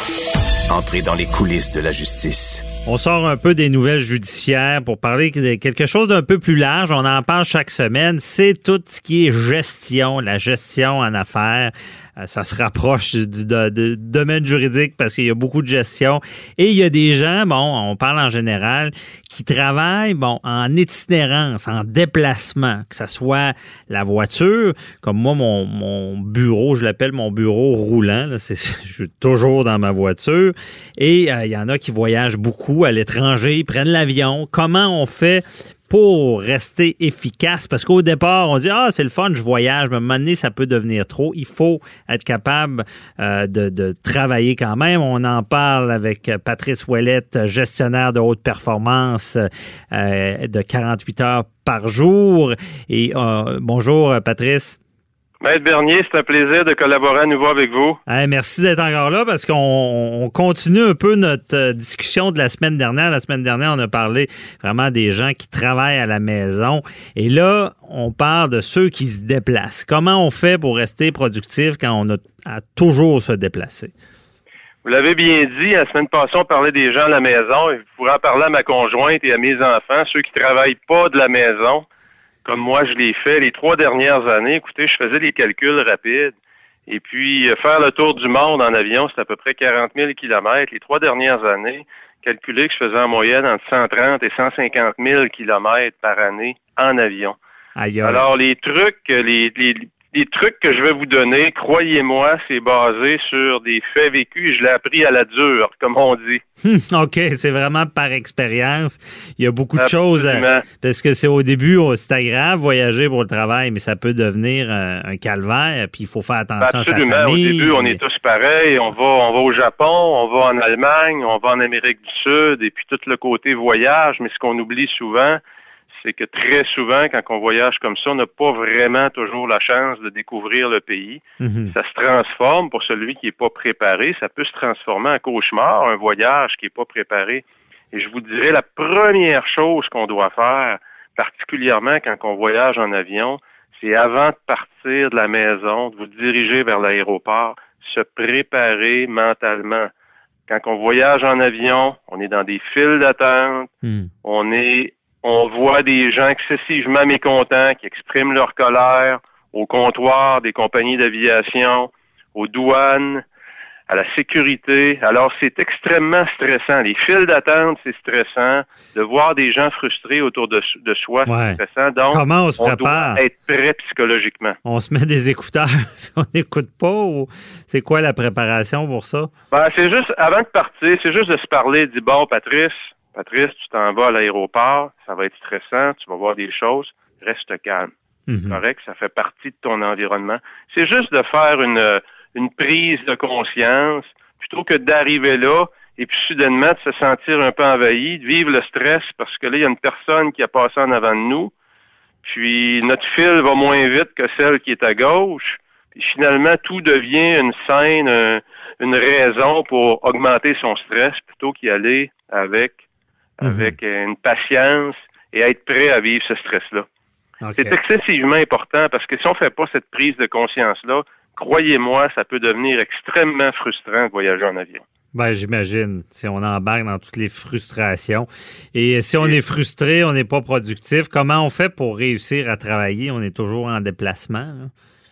S2: Entrez dans les coulisses de la justice.
S3: On sort un peu des nouvelles judiciaires pour parler de quelque chose d'un peu plus large. On en parle chaque semaine. C'est tout ce qui est gestion, la gestion en affaires. Euh, ça se rapproche du, domaine juridique parce qu'il y a beaucoup de gestion. Et il y a des gens, bon, on parle en général, qui travaillent, bon, en itinérance, en déplacement, que ce soit la voiture, comme moi, mon, bureau, je l'appelle mon bureau roulant, je suis toujours dans ma voiture. Et euh, il y en a qui voyagent beaucoup à l'étranger, ils prennent l'avion. Comment on fait pour rester efficace? Parce qu'au départ, on dit Ah, c'est le fun, je voyage, mais à un moment donné, ça peut devenir trop. Il faut être capable euh, de, travailler quand même. On en parle avec Patrice Ouellette, gestionnaire de haute performance euh, de 48 heures par jour. Et euh, bonjour, Patrice.
S8: Maître Bernier, c'est un plaisir de collaborer à nouveau avec vous.
S3: merci d'être encore là parce qu'on continue un peu notre euh, discussion de la semaine dernière. La semaine dernière, on a parlé vraiment des gens qui travaillent à la maison. Et là, on parle de ceux qui se déplacent. Comment on fait pour rester productif quand on a à toujours se déplacer?
S8: Vous l'avez bien dit, la semaine passée, on parlait des gens à la maison. Pourrais en parler à ma conjointe et à mes enfants, ceux qui travaillent pas de la maison comme moi je l'ai fait les trois dernières années, écoutez, je faisais des calculs rapides. Et puis, euh, faire le tour du monde en avion, c'est à peu près 40 000 kilomètres. Les trois dernières années, calculer que je faisais en moyenne entre 130 et 150 000 kilomètres par année en avion. Alors, les trucs, les, les, les trucs que je vais vous donner, croyez-moi, c'est basé sur des faits vécus. Je l'ai appris à la dure, comme on dit.
S3: OK, c'est vraiment par expérience. Il y a beaucoup de choses. Euh, parce que c'est au début, oh, c'est agréable voyager pour le travail, mais ça peut devenir euh, un, calvaire. Puis il faut faire attention à sa famille.
S8: Au début, on est tous pareils. On va, on va au Japon, on va en Allemagne, on va en Amérique du Sud, et puis tout le côté voyage. Mais ce qu'on oublie souvent, c'est que très souvent, quand on voyage comme ça, on n'a pas vraiment toujours la chance de découvrir le pays. Mhm. Ça se transforme pour celui qui n'est pas préparé. Ça peut se transformer en cauchemar, un voyage qui n'est pas préparé. Et je vous dirais, la première chose qu'on doit faire, particulièrement quand on voyage en avion, c'est avant de partir de la maison, de vous diriger vers l'aéroport, se préparer mentalement. Quand on voyage en avion, on est dans des files d'attente, hmm. on est on voit des gens excessivement mécontents qui expriment leur colère au comptoir des compagnies d'aviation, aux douanes, à la sécurité. Alors, c'est extrêmement stressant. Les files d'attente, c'est stressant. De voir des gens frustrés autour de, soi, c'est stressant. Donc,
S3: Comment on se prépare?
S8: doit être prêt psychologiquement.
S3: On se met des écouteurs, on n'écoute pas ou c'est quoi la préparation pour ça?
S8: Ben, c'est juste, avant de partir, c'est juste de se parler, de dire, bon, Patrice, Patrice, tu t'en vas à l'aéroport, ça va être stressant, tu vas voir des choses, reste calme. Mhm. Correct, ça fait partie de ton environnement. C'est juste de faire une, une prise de conscience plutôt que d'arriver là et puis soudainement de se sentir un peu envahi, de vivre le stress parce que là, il y a une personne qui a passé en avant de nous, puis notre fil va moins vite que celle qui est à gauche, puis finalement, tout devient une scène, une raison pour augmenter son stress plutôt qu'y aller avec Mhm. avec une patience et être prêt à vivre ce stress-là. C'est excessivement important parce que si on ne fait pas cette prise de conscience-là, croyez-moi, ça peut devenir extrêmement frustrant de voyager en avion.
S3: Ben, j'imagine. Si on embarque dans toutes les frustrations. Et si on est frustré, on n'est pas productif, comment on fait pour réussir à travailler? On est toujours en déplacement.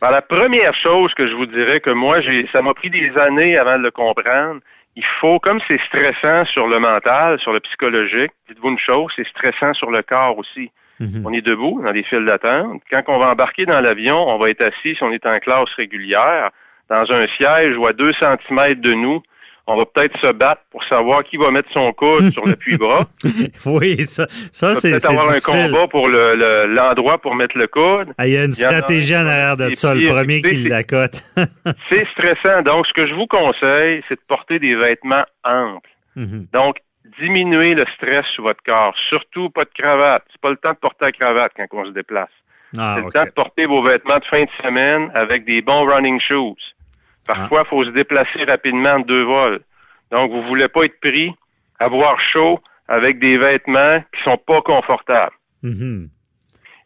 S8: Ben, la première chose que je vous dirais que moi, j'ai, ça m'a pris des années avant de le comprendre. Il faut, comme c'est stressant sur le mental, sur le psychologique, dites-vous une chose, c'est stressant sur le corps aussi. Mhm. On est debout dans des files d'attente. Quand on va embarquer dans l'avion, on va être assis si on est en classe régulière, dans un siège ou à deux centimètres de nous on va peut-être se battre pour savoir qui va mettre son coude sur l'appui-bras.
S3: oui, ça, ça c'est
S8: peut-être avoir un combat pour l'endroit pour mettre le coude.
S3: Ah, il y a une stratégie en arrière de ça, le premier qui la cote.
S8: c'est stressant. Donc, ce que je vous conseille, c'est de porter des vêtements amples. Mhm. Donc, diminuer le stress sur votre corps. Surtout pas de cravate. C'est pas le temps de porter la cravate quand on se déplace. Ah, c'est le temps de porter vos vêtements de fin de semaine avec des bons running shoes. Parfois, il faut se déplacer rapidement de deux vols. Donc, vous voulez pas être pris, avoir chaud avec des vêtements qui sont pas confortables. Mm-hmm.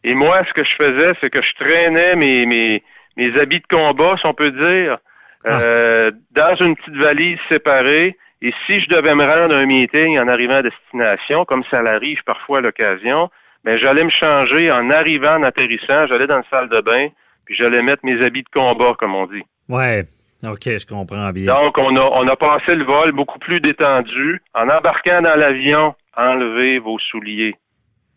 S8: Et moi, ce que je faisais, c'est que je traînais mes, mes, mes habits de combat, si on peut dire, ah. euh, dans une petite valise séparée. Et si je devais me rendre à un meeting en arrivant à destination, comme ça l'arrive parfois à l'occasion, ben j'allais me changer en arrivant, en atterrissant, j'allais dans la salle de bain, puis j'allais mettre mes habits de combat, comme on dit.
S3: Ouais, OK, je comprends bien.
S8: Donc, on a, on a passé le vol beaucoup plus détendu. En embarquant dans l'avion, enlevez vos souliers.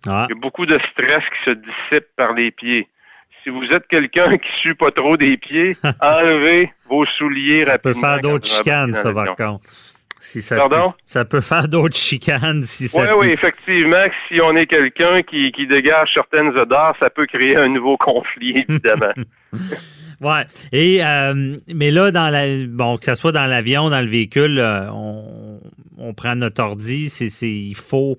S8: Ah. Il y a beaucoup de stress qui se dissipe par les pieds. Si vous êtes quelqu'un qui suit pas trop des pieds, enlevez vos souliers rapidement.
S3: Ça peut faire d'autres chicanes, ça, par contre. Si ça
S8: Pardon?
S3: Peut, ça peut faire d'autres chicanes si ça.
S8: Oui, oui, effectivement. Si on est quelqu'un qui, qui dégage certaines odeurs, ça peut créer un nouveau conflit, évidemment.
S3: Ouais. Et euh, mais là, dans la bon, que ce soit dans l'avion, dans le véhicule, euh, on, on, prend notre ordi. C'est, il faut,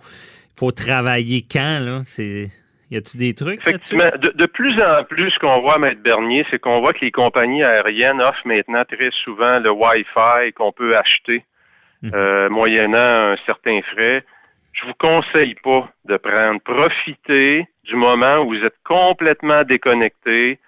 S3: faut travailler quand là? C'est y a-tu des trucs
S8: Effectivement, de, de, plus en plus, ce qu'on voit, Maître Bernier, c'est qu'on voit que les compagnies aériennes offrent maintenant très souvent le Wi-Fi qu'on peut acheter mhm. euh, moyennant un certain frais. Je vous conseille pas de prendre. Profitez du moment où vous êtes complètement déconnecté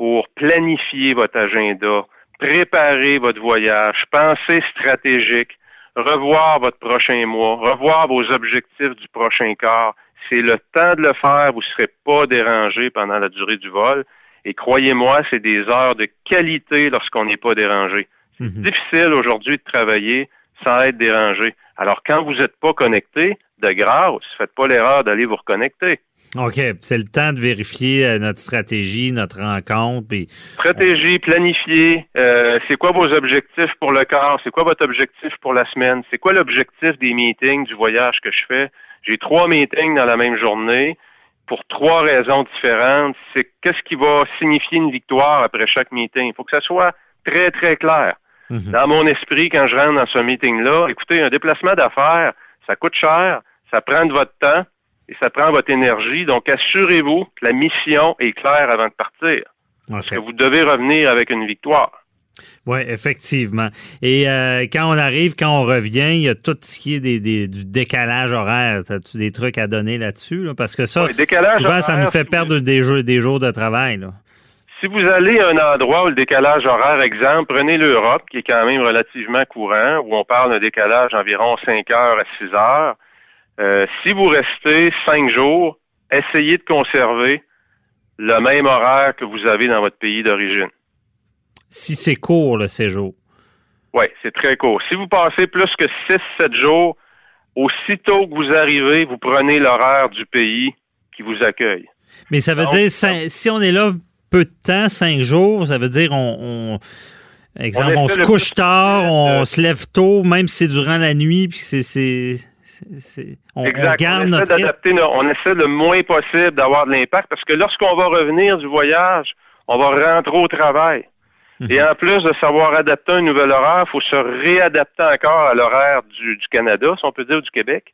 S8: pour planifier votre agenda, préparer votre voyage, penser stratégique, revoir votre prochain mois, revoir vos objectifs du prochain quart. C'est le temps de le faire, vous ne serez pas dérangé pendant la durée du vol. Et croyez-moi, c'est des heures de qualité lorsqu'on n'est pas dérangé. C'est mhm. difficile aujourd'hui de travailler sans être dérangé. Alors, quand vous n'êtes pas connecté, de grâce, faites pas l'erreur d'aller vous reconnecter.
S3: OK. C'est le temps de vérifier euh, notre stratégie, notre rencontre.
S8: Stratégie, planifier. Euh, c'est quoi vos objectifs pour le corps? C'est quoi votre objectif pour la semaine? C'est quoi l'objectif des meetings, du voyage que je fais? J'ai trois meetings dans la même journée pour trois raisons différentes. C'est qu'est-ce qui va signifier une victoire après chaque meeting? Il faut que ça soit très, très clair. Mhm. Dans mon esprit, quand je rentre dans ce meeting-là, écoutez, un déplacement d'affaires, ça coûte cher, ça prend de votre temps et ça prend votre énergie. Donc, assurez-vous que la mission est claire avant de partir. Parce que vous devez revenir avec une victoire.
S3: Oui, effectivement. Et euh, quand on arrive, quand on revient, il y a tout ce qui est des, du décalage horaire. As-tu des trucs à donner là-dessus? Parce que ça, souvent, ça nous fait perdre des, jours, des jours de travail.
S8: Si vous allez à un endroit où le décalage horaire, exemple, prenez l'Europe, qui est quand même relativement courant, où on parle d'un décalage d'environ 5 heures à 6 heures, euh, si vous restez cinq jours, essayez de conserver le même horaire que vous avez dans votre pays d'origine.
S3: Si c'est court, le séjour.
S8: Oui, c'est très court. Si vous passez plus que 6-7 jours, aussitôt que vous arrivez, vous prenez l'horaire du pays qui vous accueille.
S3: Mais ça veut dire, si on est là peu de temps, cinq jours, ça veut dire on, exemple, on, se couche tard, on se lève tôt, même si c'est durant la nuit, puis c'est
S8: on, on, essaie d'adapter, on essaie le moins possible d'avoir de l'impact parce que lorsqu'on va revenir du voyage, on va rentrer au travail. Et en plus de savoir adapter un nouvel horaire, il faut se réadapter encore à l'horaire du, Canada, si on peut dire, du Québec.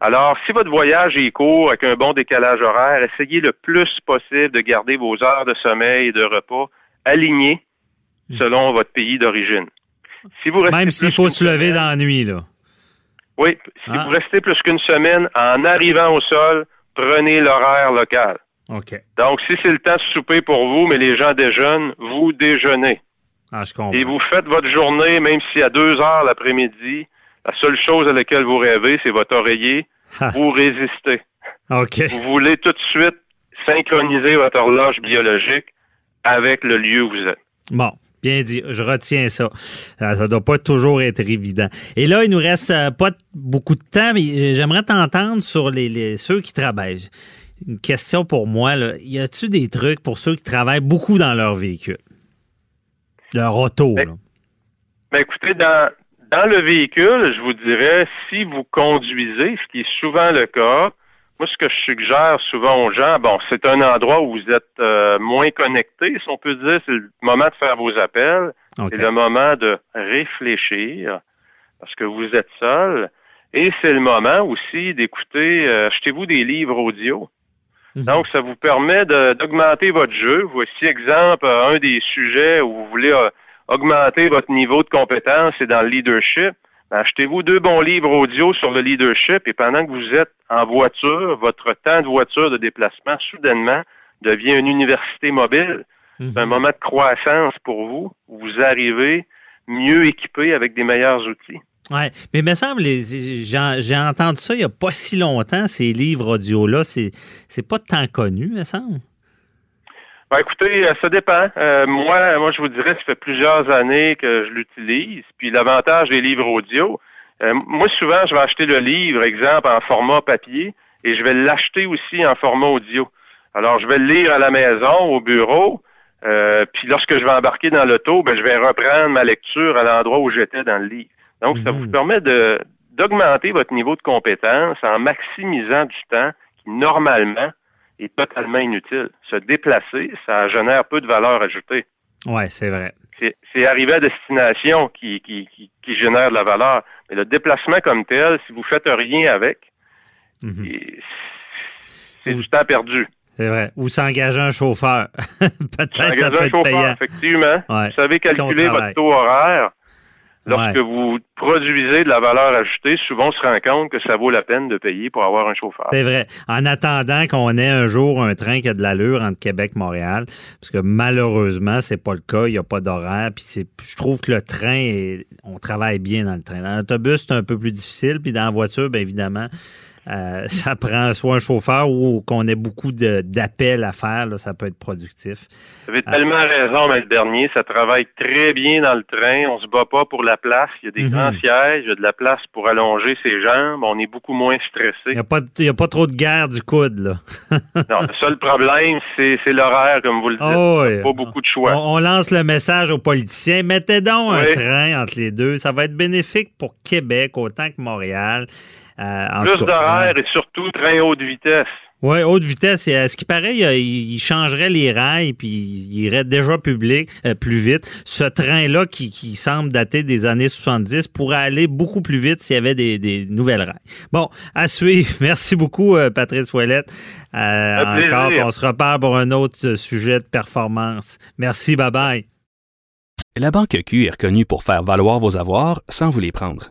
S8: Alors, si votre voyage est court avec un bon décalage horaire, essayez le plus possible de garder vos heures de sommeil et de repas alignées mhm. selon votre pays d'origine.
S3: Si vous Même s'il faut se lever dans la nuit, là.
S8: Oui, si ah. vous restez plus qu'une semaine, en arrivant au sol, prenez l'horaire local.
S3: OK.
S8: Donc, si c'est le temps de souper pour vous, mais les gens déjeunent, vous déjeunez.
S3: Ah, je comprends.
S8: Et vous faites votre journée, même si à 2 heures l'après-midi, la seule chose à laquelle vous rêvez, c'est votre oreiller.
S3: Ah.
S8: Vous résistez.
S3: OK.
S8: Vous voulez tout de suite synchroniser votre horloge biologique avec le lieu où vous êtes.
S3: Bon. Bien dit, je retiens ça. Euh, Ça doit pas toujours être évident. Et là, il nous reste euh, pas beaucoup de temps, mais j'aimerais t'entendre sur les, les- ceux qui travaillent. Une question pour moi, là. y a-tu des trucs pour ceux qui travaillent beaucoup dans leur véhicule? Leur auto,
S8: Ben,
S3: là.
S8: Mais écoutez, dans, dans le véhicule, je vous dirais, si vous conduisez, ce qui est souvent le cas, moi, ce que je suggère souvent aux gens, bon, c'est un endroit où vous êtes euh, moins connecté, si on peut dire, c'est le moment de faire vos appels, c'est le moment de réfléchir, parce que vous êtes seul, et c'est le moment aussi d'écouter, euh, achetez-vous des livres audio?
S3: Mhm.
S8: Donc, ça vous permet de- d'augmenter votre jeu. Voici exemple euh, un des sujets où vous voulez euh, augmenter votre niveau de compétence, c'est dans le leadership. Achetez-vous deux bons livres audio sur le leadership et pendant que vous êtes en voiture, votre temps de voiture de déplacement soudainement devient une université mobile. C'est un
S3: Mhm.
S8: moment de croissance pour vous où vous arrivez mieux équipé avec des meilleurs outils.
S3: Ouais, mais il me semble, j'ai entendu ça il n'y a pas si longtemps, ces livres audio-là. C'est pas tant connu, me semble.
S8: Ben, écoutez, euh, ça dépend. Euh, moi, moi, je vous dirais, ça fait plusieurs années que je l'utilise. Puis l'avantage des livres audio, euh, moi, souvent, je vais acheter le livre, exemple, en format papier, et je vais l'acheter aussi en format audio. Alors, je vais le lire à la maison, au bureau, puis lorsque je vais embarquer dans l'auto, ben, je vais reprendre ma lecture à l'endroit où j'étais dans le livre. Donc, ça
S3: Mhm.
S8: vous permet de d'augmenter votre niveau de compétence en maximisant du temps qui, normalement, est totalement inutile. Se déplacer, ça génère peu de valeur ajoutée.
S3: Ouais, c'est vrai.
S8: C'est c'est arriver à destination qui, qui, qui, qui génère de la valeur. Mais le déplacement comme tel, si vous faites rien avec,
S3: Mhm.
S8: c'est du temps perdu.
S3: C'est vrai. Ou s'engager un chauffeur. Peut-être ça
S8: Engager
S3: peut
S8: un
S3: être
S8: chauffeur,
S3: payant.
S8: effectivement.
S3: Ouais.
S8: Vous savez calculer votre taux horaire. Lorsque
S3: Ouais.
S8: vous produisez de la valeur ajoutée, souvent on se rend compte que ça vaut la peine de payer pour avoir un chauffeur.
S3: C'est vrai. En attendant qu'on ait un jour un train qui a de l'allure entre Québec et Montréal, parce que malheureusement, c'est pas le cas, il n'y a pas d'horaire. Puis c'est, je trouve que le train, est- on travaille bien dans le train. Dans l'autobus, c'est un peu plus difficile. Puis dans la voiture, bien évidemment, euh, ça prend soit un chauffeur ou qu'on ait beaucoup d'appels à faire. là, ça peut être productif.
S8: Vous avez tellement raison, mais le dernier, ça travaille très bien dans le train. On se bat pas pour la place. Il y a des
S3: Mhm.
S8: grands sièges, il y a de la place pour allonger ses jambes. On est beaucoup moins
S3: Il
S8: stressé.
S3: n'y a, il y a pas trop de guerre du coude. Là.
S8: non, le seul problème, c'est l'horaire, comme vous le dites.
S3: Oh, oui.
S8: Pas beaucoup de choix.
S3: On, on lance le message aux politiciens. Mettez donc un train entre les deux. Ça va être bénéfique pour Québec autant que Montréal. Euh, en
S8: Plus
S3: tout cas,
S8: d'horaire et surtout train haute vitesse.
S3: Oui, haute vitesse. Et à ce qui paraît, il, il changerait les rails puis il irait déjà public, euh, plus vite. Ce train-là, qui, qui semble dater des années 70, pourrait aller beaucoup plus vite s'il y avait des, des nouvelles rails. Bon, à suivre. Merci beaucoup, euh, Patrice Ouellette. Euh, encore, on se reparle pour un autre sujet de performance. Merci, bye-bye.
S7: La Banque Q est reconnue pour faire valoir vos avoirs sans vous les prendre.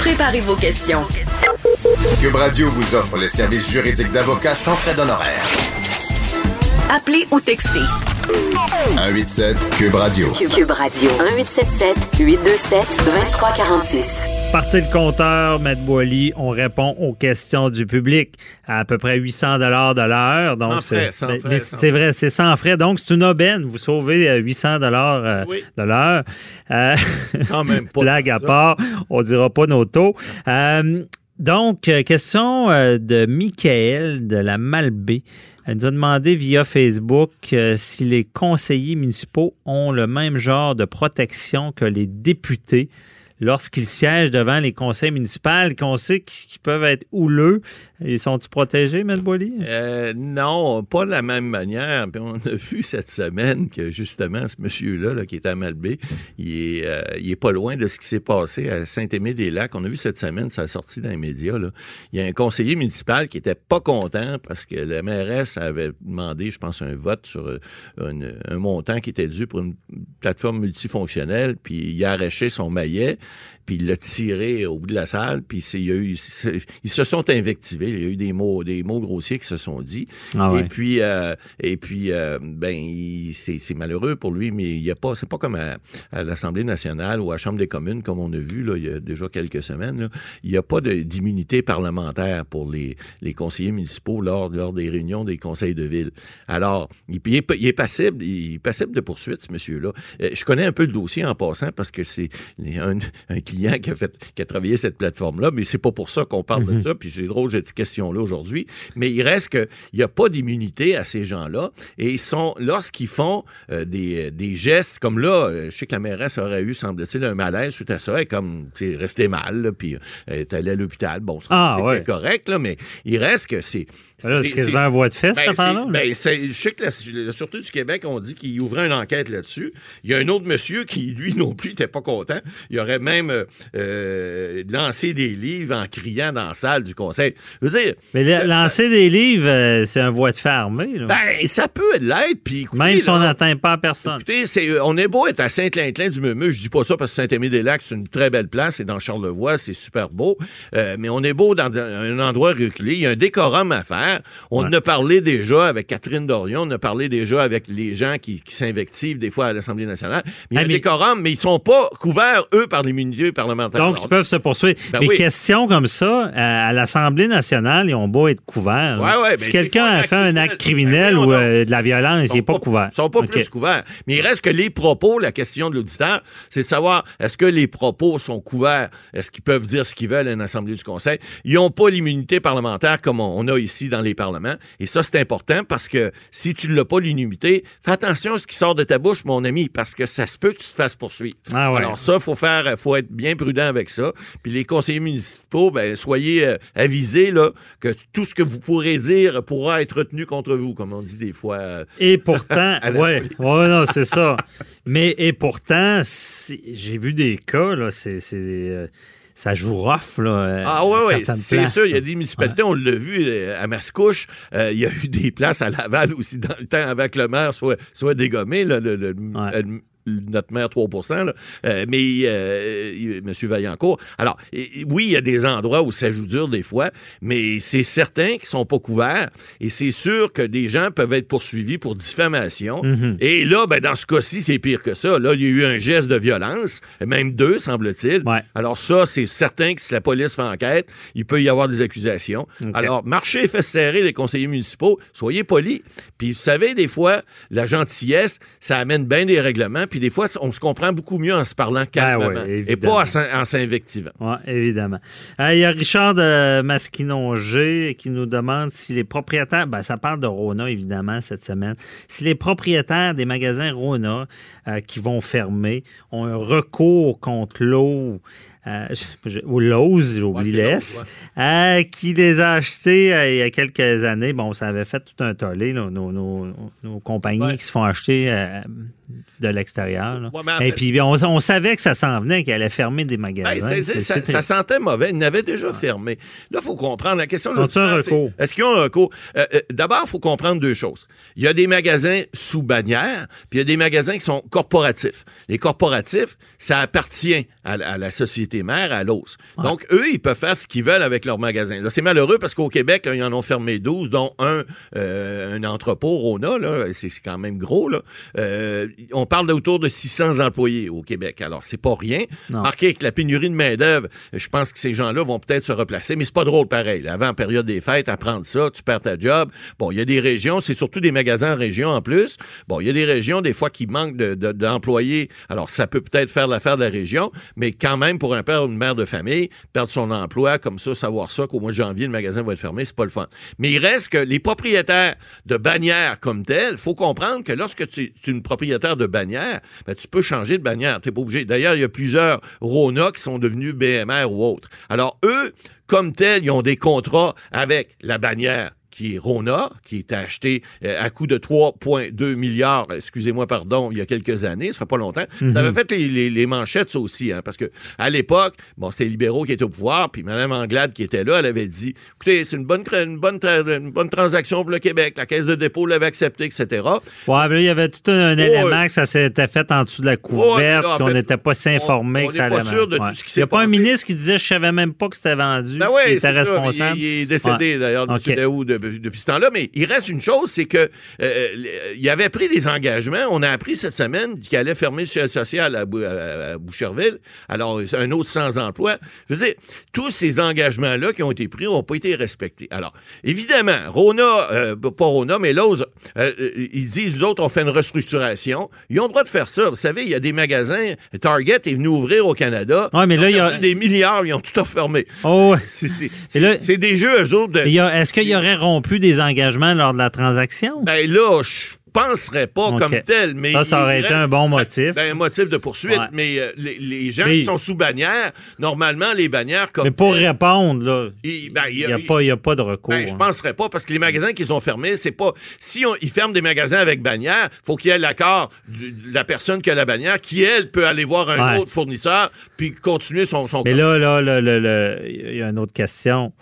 S1: Préparez vos questions.
S2: Cube Radio vous offre les services juridiques d'avocats sans frais d'honoraires.
S1: Appelez ou textez.
S2: 187 Cube Radio.
S1: Cube Radio 1877 827 2346.
S3: Partez le compteur, Maître Boily. On répond aux questions du public à à peu près 800 dollars de l'heure. Donc, c'est- ben, vrai, c'est sans frais. Donc, c'est une aubaine. Vous sauvez euh, 800 dollars euh,
S6: Oui.
S3: de l'heure. Euh,
S6: Quand même pas.
S3: blague à part, on dira pas nos taux. Euh, donc, euh, question euh, de Michael de la Malbaie. Elle nous a demandé via Facebook euh, si les conseillers municipaux ont le même genre de protection que les députés lorsqu'ils siègent devant les conseils municipaux, qu'on sait qu'ils peuvent être houleux. Ils sont-ils protégés, M. Boily?
S6: Euh, non, pas de la même manière. On a vu cette semaine que justement, ce monsieur-là, qui est à Malbé, il est, euh, il est pas loin de ce qui s'est passé à Saint-Aimé-des-Lacs. On a vu cette semaine, ça a sorti dans les médias. Il y a un conseiller municipal qui était pas content parce que la mairesse avait demandé, je pense, un vote sur euh, un, montant qui était dû pour une plateforme multifonctionnelle, puis il a arraché son maillet puis il l'a tiré au bout de la salle, puis il y a eu, ils se sont invectivés, il y a eu des mots, des mots grossiers qui se sont dit. Ah et puis, euh, et puis, euh, ben, c'est malheureux pour lui, mais il y a pas, c'est pas comme à, l'Assemblée nationale ou à la Chambre des communes comme on a vu là, il y a déjà quelques semaines. Là. Il n'y a pas d'immunité parlementaire pour les, les conseillers municipaux lors, lors des réunions des conseils de ville. Alors, il, est, il est passible, il est passible de poursuite, ce monsieur-là. Euh, je connais un peu le dossier en passant parce que c'est un, un client qui a, fait, qui a travaillé cette plateforme-là, mais c'est pas pour ça qu'on parle de mhm. ça, puis j'ai drôle, j'ai cette question-là aujourd'hui. Mais il reste qu'il n'y a pas d'immunité à ces gens-là, et ils sont, lorsqu'ils font euh, des, des, gestes, comme là, euh, je sais que la mairesse aurait eu, semble-t-il, un malaise suite à ça, elle est comme, tu resté mal, puis elle est allée à l'hôpital, bon,
S3: ah,
S6: c'est correct, là, mais il reste que c'est...
S3: C'est quasiment un voie de fesse, ben, là
S6: ben, je sais que la, Sûreté du Québec, on dit qu'il ouvrait une enquête là-dessus. Il y a un autre monsieur qui, lui non plus, n'était pas content. Il aurait même euh, euh, lancer des livres en criant dans la salle du conseil. Je veux dire.
S3: Mais lancer des livres, euh, c'est un voie de fermé.
S6: Ben, ça peut l'être. Puis,
S3: Même si on n'atteint pas personne.
S6: Écoutez, euh, on est beau être à Saint-Clinclin du Meumeux. Je dis pas ça parce que Saint-Aimé-des-Lacs, c'est une très belle place. C'est dans Charlevoix, c'est super beau. mais on est beau dans un endroit reculé. Il y a un décorum à faire. On en a parlé déjà avec Catherine Dorion. On a parlé déjà avec les gens qui, s'invectivent des fois à l'Assemblée nationale. il y a un décorum, mais ils sont pas couverts, eux, par l'immunité parlementaire.
S3: Donc, ils peuvent se poursuivre. Ben mais questions comme ça, à, l'Assemblée nationale, ils ont beau être couverts. si ben, quelqu'un a fait un acte criminel ben, ou euh, de la violence, il n'est pas, couvert.
S6: Ils sont pas plus couverts. Mais il reste que les propos, la question de l'auditeur, c'est de savoir est-ce que les propos sont couverts? Est-ce qu'ils peuvent dire ce qu'ils veulent à une Assemblée du Conseil? Ils n'ont pas l'immunité parlementaire comme on, a ici dans les parlements. Et ça, c'est important parce que si tu ne l'as pas, l'immunité, fais attention à ce qui sort de ta bouche, mon ami, parce que ça se peut que tu te fasses poursuivre.
S3: Ah
S6: Alors ça, il faut faire, faut être bien prudent avec ça. Puis les conseillers municipaux, ben, soyez euh, avisés là, que tout ce que vous pourrez dire pourra être retenu contre vous, comme on dit des fois. Euh,
S3: et pourtant, ouais, ouais, non, c'est ça. Mais et pourtant, j'ai vu des cas là, c'est euh, ça joue rough, là.
S6: Ah ouais, ouais, c'est ça. Il y a des municipalités, on l'a vu à Mascouche, il y a eu des places à Laval aussi dans le temps avec le maire soit, soit dégommé, là, le, notre maire 3% euh, mais euh, M. Vaillancourt. Alors, oui, il y a des endroits où ça joue dur des fois, mais c'est certain qu'ils sont pas couverts et c'est sûr que des gens peuvent être poursuivis pour diffamation. Mhm. Et là, ben, dans ce cas-ci, c'est pire que ça. Là, il y a eu un geste de violence, même deux, semble-t-il. Alors ça, c'est certain que si la police fait enquête, il peut y avoir des accusations. Alors, marchez fait serrer les conseillers municipaux, soyez polis. Puis, vous savez, des fois, la gentillesse, ça amène bien des règlements, puis des fois, on se comprend beaucoup mieux en se parlant ben calmement et pas en s'invectivant.
S3: Oui, évidemment. Euh, il y a Richard de Masquinongé qui nous demande si les propriétaires, ben, ça parle de Rona évidemment cette semaine, si les propriétaires des magasins Rona euh, qui vont fermer ont un recours contre l'eau euh, ou Lowe's, j'oublie l'S, euh, qui les a achetés euh, il y a quelques années. Bon, ça avait fait tout un tollé, nos, compagnies qui se font acheter de l'extérieur. Et puis, on, savait que ça s'en venait, qu'elle allait fermer des magasins.
S6: Ben, ça, sentait mauvais. Ils n'avaient déjà fermé. Là, il faut comprendre la question.
S3: Est-ce
S6: qu'ils ont un recours? D'abord, il faut comprendre deux choses. Il y a des magasins sous bannière, puis il y a des magasins qui sont corporatifs. Les corporatifs, ça appartient à, à la société à l'os. Donc, eux, ils peuvent faire ce qu'ils veulent avec leur magasin. Là, c'est malheureux parce qu'au Québec, ils en ont fermé 12, dont un, euh, un entrepôt, Rona, là, c'est quand même gros, là. Euh, on parle d'autour de 600 employés au Québec. Alors, c'est pas rien. Marqué avec la pénurie de main-d'œuvre, je pense que ces gens-là vont peut-être se replacer, mais c'est pas drôle pareil. Avant, en période des fêtes, apprendre ça, tu perds ta job. Bon, il y a des régions, c'est surtout des magasins en région en plus. Bon, il y a des régions, des fois, qui manquent d'employés. De, Alors, ça peut peut-être faire l'affaire de la région, mais quand même, pour un une mère de famille, perdre son emploi, comme ça, savoir ça, qu'au mois de janvier, le magasin va être fermé, c'est pas le fun. Mais il reste que les propriétaires de bannières comme telles, faut comprendre que lorsque tu es une propriétaire de bannière, ben, tu peux changer de bannière. Tu pas obligé. D'ailleurs, il y a plusieurs Rona qui sont devenus BMR ou autres. Alors, eux, comme tels, ils ont des contrats avec la bannière qui est Rona, qui est acheté euh, à coût de 3,2 milliards, excusez-moi, pardon, il y a quelques années, ça fait pas longtemps. Ça
S3: Mhm.
S6: avait fait les, les- les manchettes, ça aussi, hein, parce que à l'époque, bon, c'était les libéraux qui étaient au pouvoir, puis Mme Anglade qui était là, elle avait dit, écoutez, c'est une bonne, une bonne, une bonne transaction pour le Québec, la Caisse de dépôt l'avait accepté, etc.
S3: Ouais, mais là, il y avait tout un, un élément que ça s'était fait en dessous de la couverte, qu'on n'était pas si informé
S6: on
S3: que ça allait
S6: pas sûr de tout ce qui
S3: Il n'y a pas un ministre qui disait Je savais même pas que c'était vendu.
S6: Ben oui,
S3: qui était
S6: c'est ça.
S3: responsable.
S6: Il, il est décédé,
S3: Ouais.
S6: d'ailleurs, de- depuis ce temps-là. Mais il reste une chose, c'est que euh, il avait pris des engagements. On a appris cette semaine qu'il allait fermer le siège social à, Bou- à- à Boucherville. Alors, un autre sans emploi. Je veux dire, tous ces engagements-là qui ont été pris n'ont pas été respectés. Alors, évidemment, Rona, euh, pas Rona, mais l'autre, euh, euh, ils disent, nous autres, on fait une restructuration. Ils ont le droit de faire ça. Vous savez, il y a des magasins. Target est venu ouvrir au Canada.
S3: Ouais, mais là, il y a-
S6: des milliards, ils ont tout refermé.
S3: Oh, ouais.
S6: C'est- des jeux, eux autres. de-
S3: Est-ce qu'il y aurait rompu des engagements lors de la transaction?
S6: Ben là, je penserais pas comme tel, mais.
S3: Ça, ça aurait été un bon motif.
S6: Ben, un motif de poursuite,
S3: Ouais.
S6: mais euh, les, les gens
S3: Mais-
S6: qui sont sous bannière, normalement, les bannières comme.
S3: Mais pour répondre, là,
S6: il ben,
S3: n'y a, pas- il y a pas de recours.
S6: Ben, je
S3: hein.
S6: penserais pas, parce que les magasins qu'ils ont fermés, c'est pas. Si on- ils ferment des magasins avec bannière, faut qu'il y ait l'accord de la personne qui a la bannière, qui, elle, peut aller voir un
S3: Ouais.
S6: autre fournisseur, puis continuer son, son
S3: Mais là, là, le- il y a une autre question.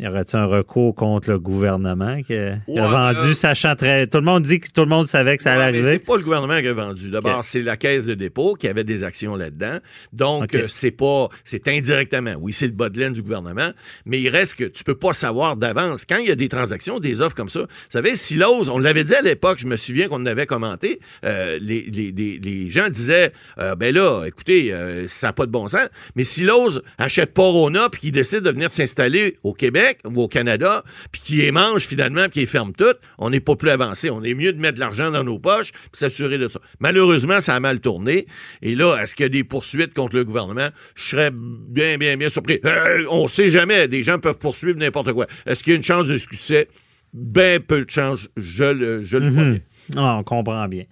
S3: Y aurait-il un recours contre le gouvernement qui a,
S6: Ouais,
S3: vendu,
S6: là-
S3: sachant très. Tout le monde dit que tout le monde savait que ça allait
S6: mais c'est
S3: arriver.
S6: pas le gouvernement qui a vendu. D'abord, c'est la caisse de dépôt qui avait des actions là-dedans. Donc, euh, c'est pas, c'est indirectement. Oui, c'est le bas de laine du gouvernement, mais il reste que tu peux pas savoir d'avance. Quand il y a des transactions, des offres comme ça, vous savez, Silos, on l'avait dit à l'époque, je me souviens qu'on avait commenté, euh, les, les- les- les gens disaient, euh, ben là, écoutez, euh, ça n'a pas de bon sens, mais Silos achète pas Rona puis qu'il décide de venir s'installer au Québec ou au Canada, puis qu'il les mange finalement, puis qu'il les ferme toutes, on n'est pas plus avancé. On est mieux de mettre de l'argent dans nos poches puis s'assurer de ça. Malheureusement, ça a mal tourné. Et là, est-ce qu'il y a des poursuites contre le gouvernement? Je serais bien, bien, bien surpris. Euh, on sait jamais. Des gens peuvent poursuivre n'importe quoi. Est-ce qu'il y a une chance de succès? Ben peu de chance, je le, je le
S3: Mhm. Ah, on comprend bien.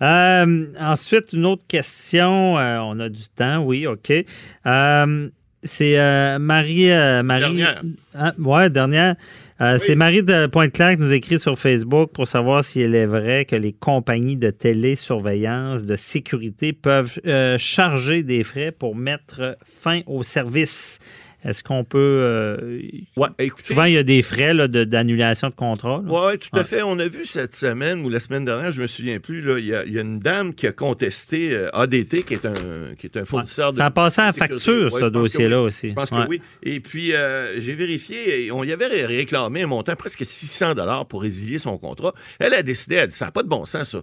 S3: Euh, ensuite, une autre question. Euh, on a du temps, oui, OK. Euh, c'est euh, Marie. euh, Marie
S6: Dernière.
S3: Ah, ouais, dernière. Euh, C'est Marie de Pointe-Claire qui nous écrit sur Facebook pour savoir si elle est vrai que les compagnies de télésurveillance de sécurité peuvent charger des frais pour mettre fin au service. Est-ce qu'on peut. euh,
S6: Ouais, écoutez.
S3: souvent, il y a des frais là, de- d'annulation de, contrat.
S6: Oui, tout à fait. On a vu cette semaine ou la semaine dernière, je me souviens plus, il y, a- il y a une dame qui a contesté euh, ADT, qui est un, qui est un fournisseur de.
S3: Ça a passé à facture,
S6: Ouais,
S3: ce dossier-là aussi.
S6: Je pense que oui. Et puis, euh, j'ai vérifié, et on y avait ré- réclamé un montant presque 600 dollars pour résilier son contrat. Elle a décidé, elle a dit, ça n'a pas de bon sens, ça.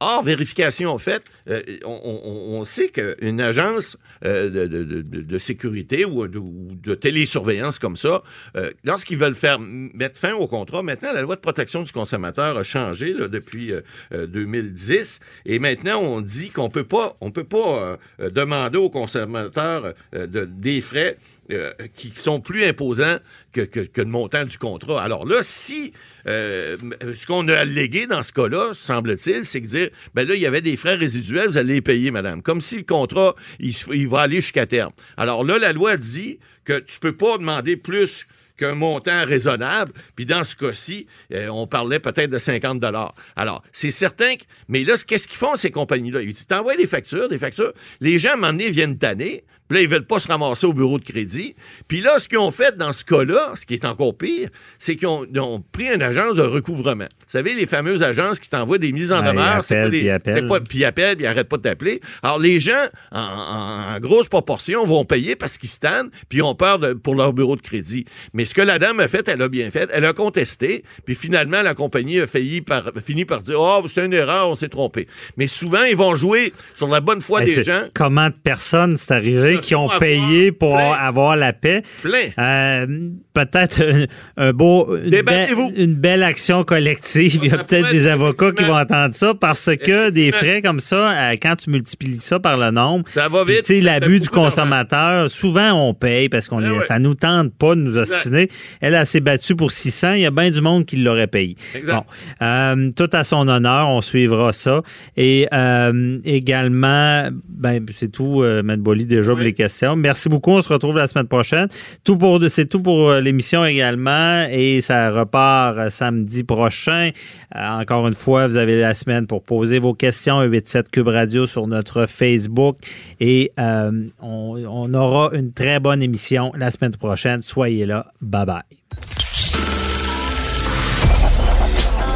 S6: Hors vérification faite, euh, on, on- on sait qu'une agence de- de- de sécurité ou ou de télésurveillance comme ça, euh, lorsqu'ils veulent faire mettre fin au contrat, maintenant, la loi de protection du consommateur a changé depuis euh, euh, 2010. Et maintenant, on dit qu'on peut pas, peut pas euh, euh, demander aux consommateurs euh, de- des frais euh, qui sont plus imposants que, que- le montant du contrat. Alors là, si euh, ce qu'on a allégué dans ce cas-là, semble-t-il, c'est que dire, ben là, il y avait des frais résiduels, vous allez les payer, madame. Comme si le contrat, il, va aller jusqu'à terme. Alors là, la loi dit que tu peux pas demander plus qu'un montant raisonnable. Puis dans ce cas-ci, euh, on parlait peut-être de 50 dollars. Alors, c'est certain que... Mais là, qu'est-ce qu'ils font, ces compagnies-là? Ils t'envoient des factures, des factures. Les gens, à un moment donné, viennent tanner. Puis là, ils veulent pas se ramasser au bureau de crédit. Puis là, ce qu'ils ont fait dans ce cas-là, ce qui est encore pire, c'est qu'ils ont, pris une agence de recouvrement. Vous savez, les fameuses agences qui t'envoient des mises en demeure, c'est pas des...
S3: puis ils appellent.
S6: c'est pas- puis ils appellent, puis ils n'arrêtent pas de t'appeler. Alors, les gens, en, en- en grosse proportion, vont payer parce qu'ils se tannent, puis ils ont peur de- pour leur bureau de crédit. Mais ce que la dame a fait, elle a bien fait. Elle a contesté, puis finalement, la compagnie a failli par, fini par dire Oh, c'était une erreur, on s'est trompé. Mais souvent, ils vont jouer sur la bonne foi des
S3: c'est-
S6: gens.
S3: Comment de personnes c'est arrivé? Qui ont payé pour avoir la paix. Euh, peut-être un, beau, une, belle action collective. Il y a peut-être des avocats qui vont entendre ça parce que des frais comme ça, euh, quand tu multiplies ça par le nombre,
S6: ça va vite.
S3: L'abus du consommateur, souvent on paye parce qu'on ben ça nous tente pas de nous ostiner. Elle, a s'est battue pour 600. Il y a bien du monde qui l'aurait payé. Bon, euh, tout à son honneur, on suivra ça. Et euh, également, ben, c'est tout, euh, Boli, déjà pour questions. Merci beaucoup. On se retrouve la semaine prochaine. Tout pour, c'est tout pour euh, l'émission également. Et ça repart euh, samedi prochain. encore une fois, vous avez la semaine pour poser vos questions. 87 Cube Radio sur notre Facebook. Et on aura une très bonne émission la semaine prochaine. Soyez là. Bye bye.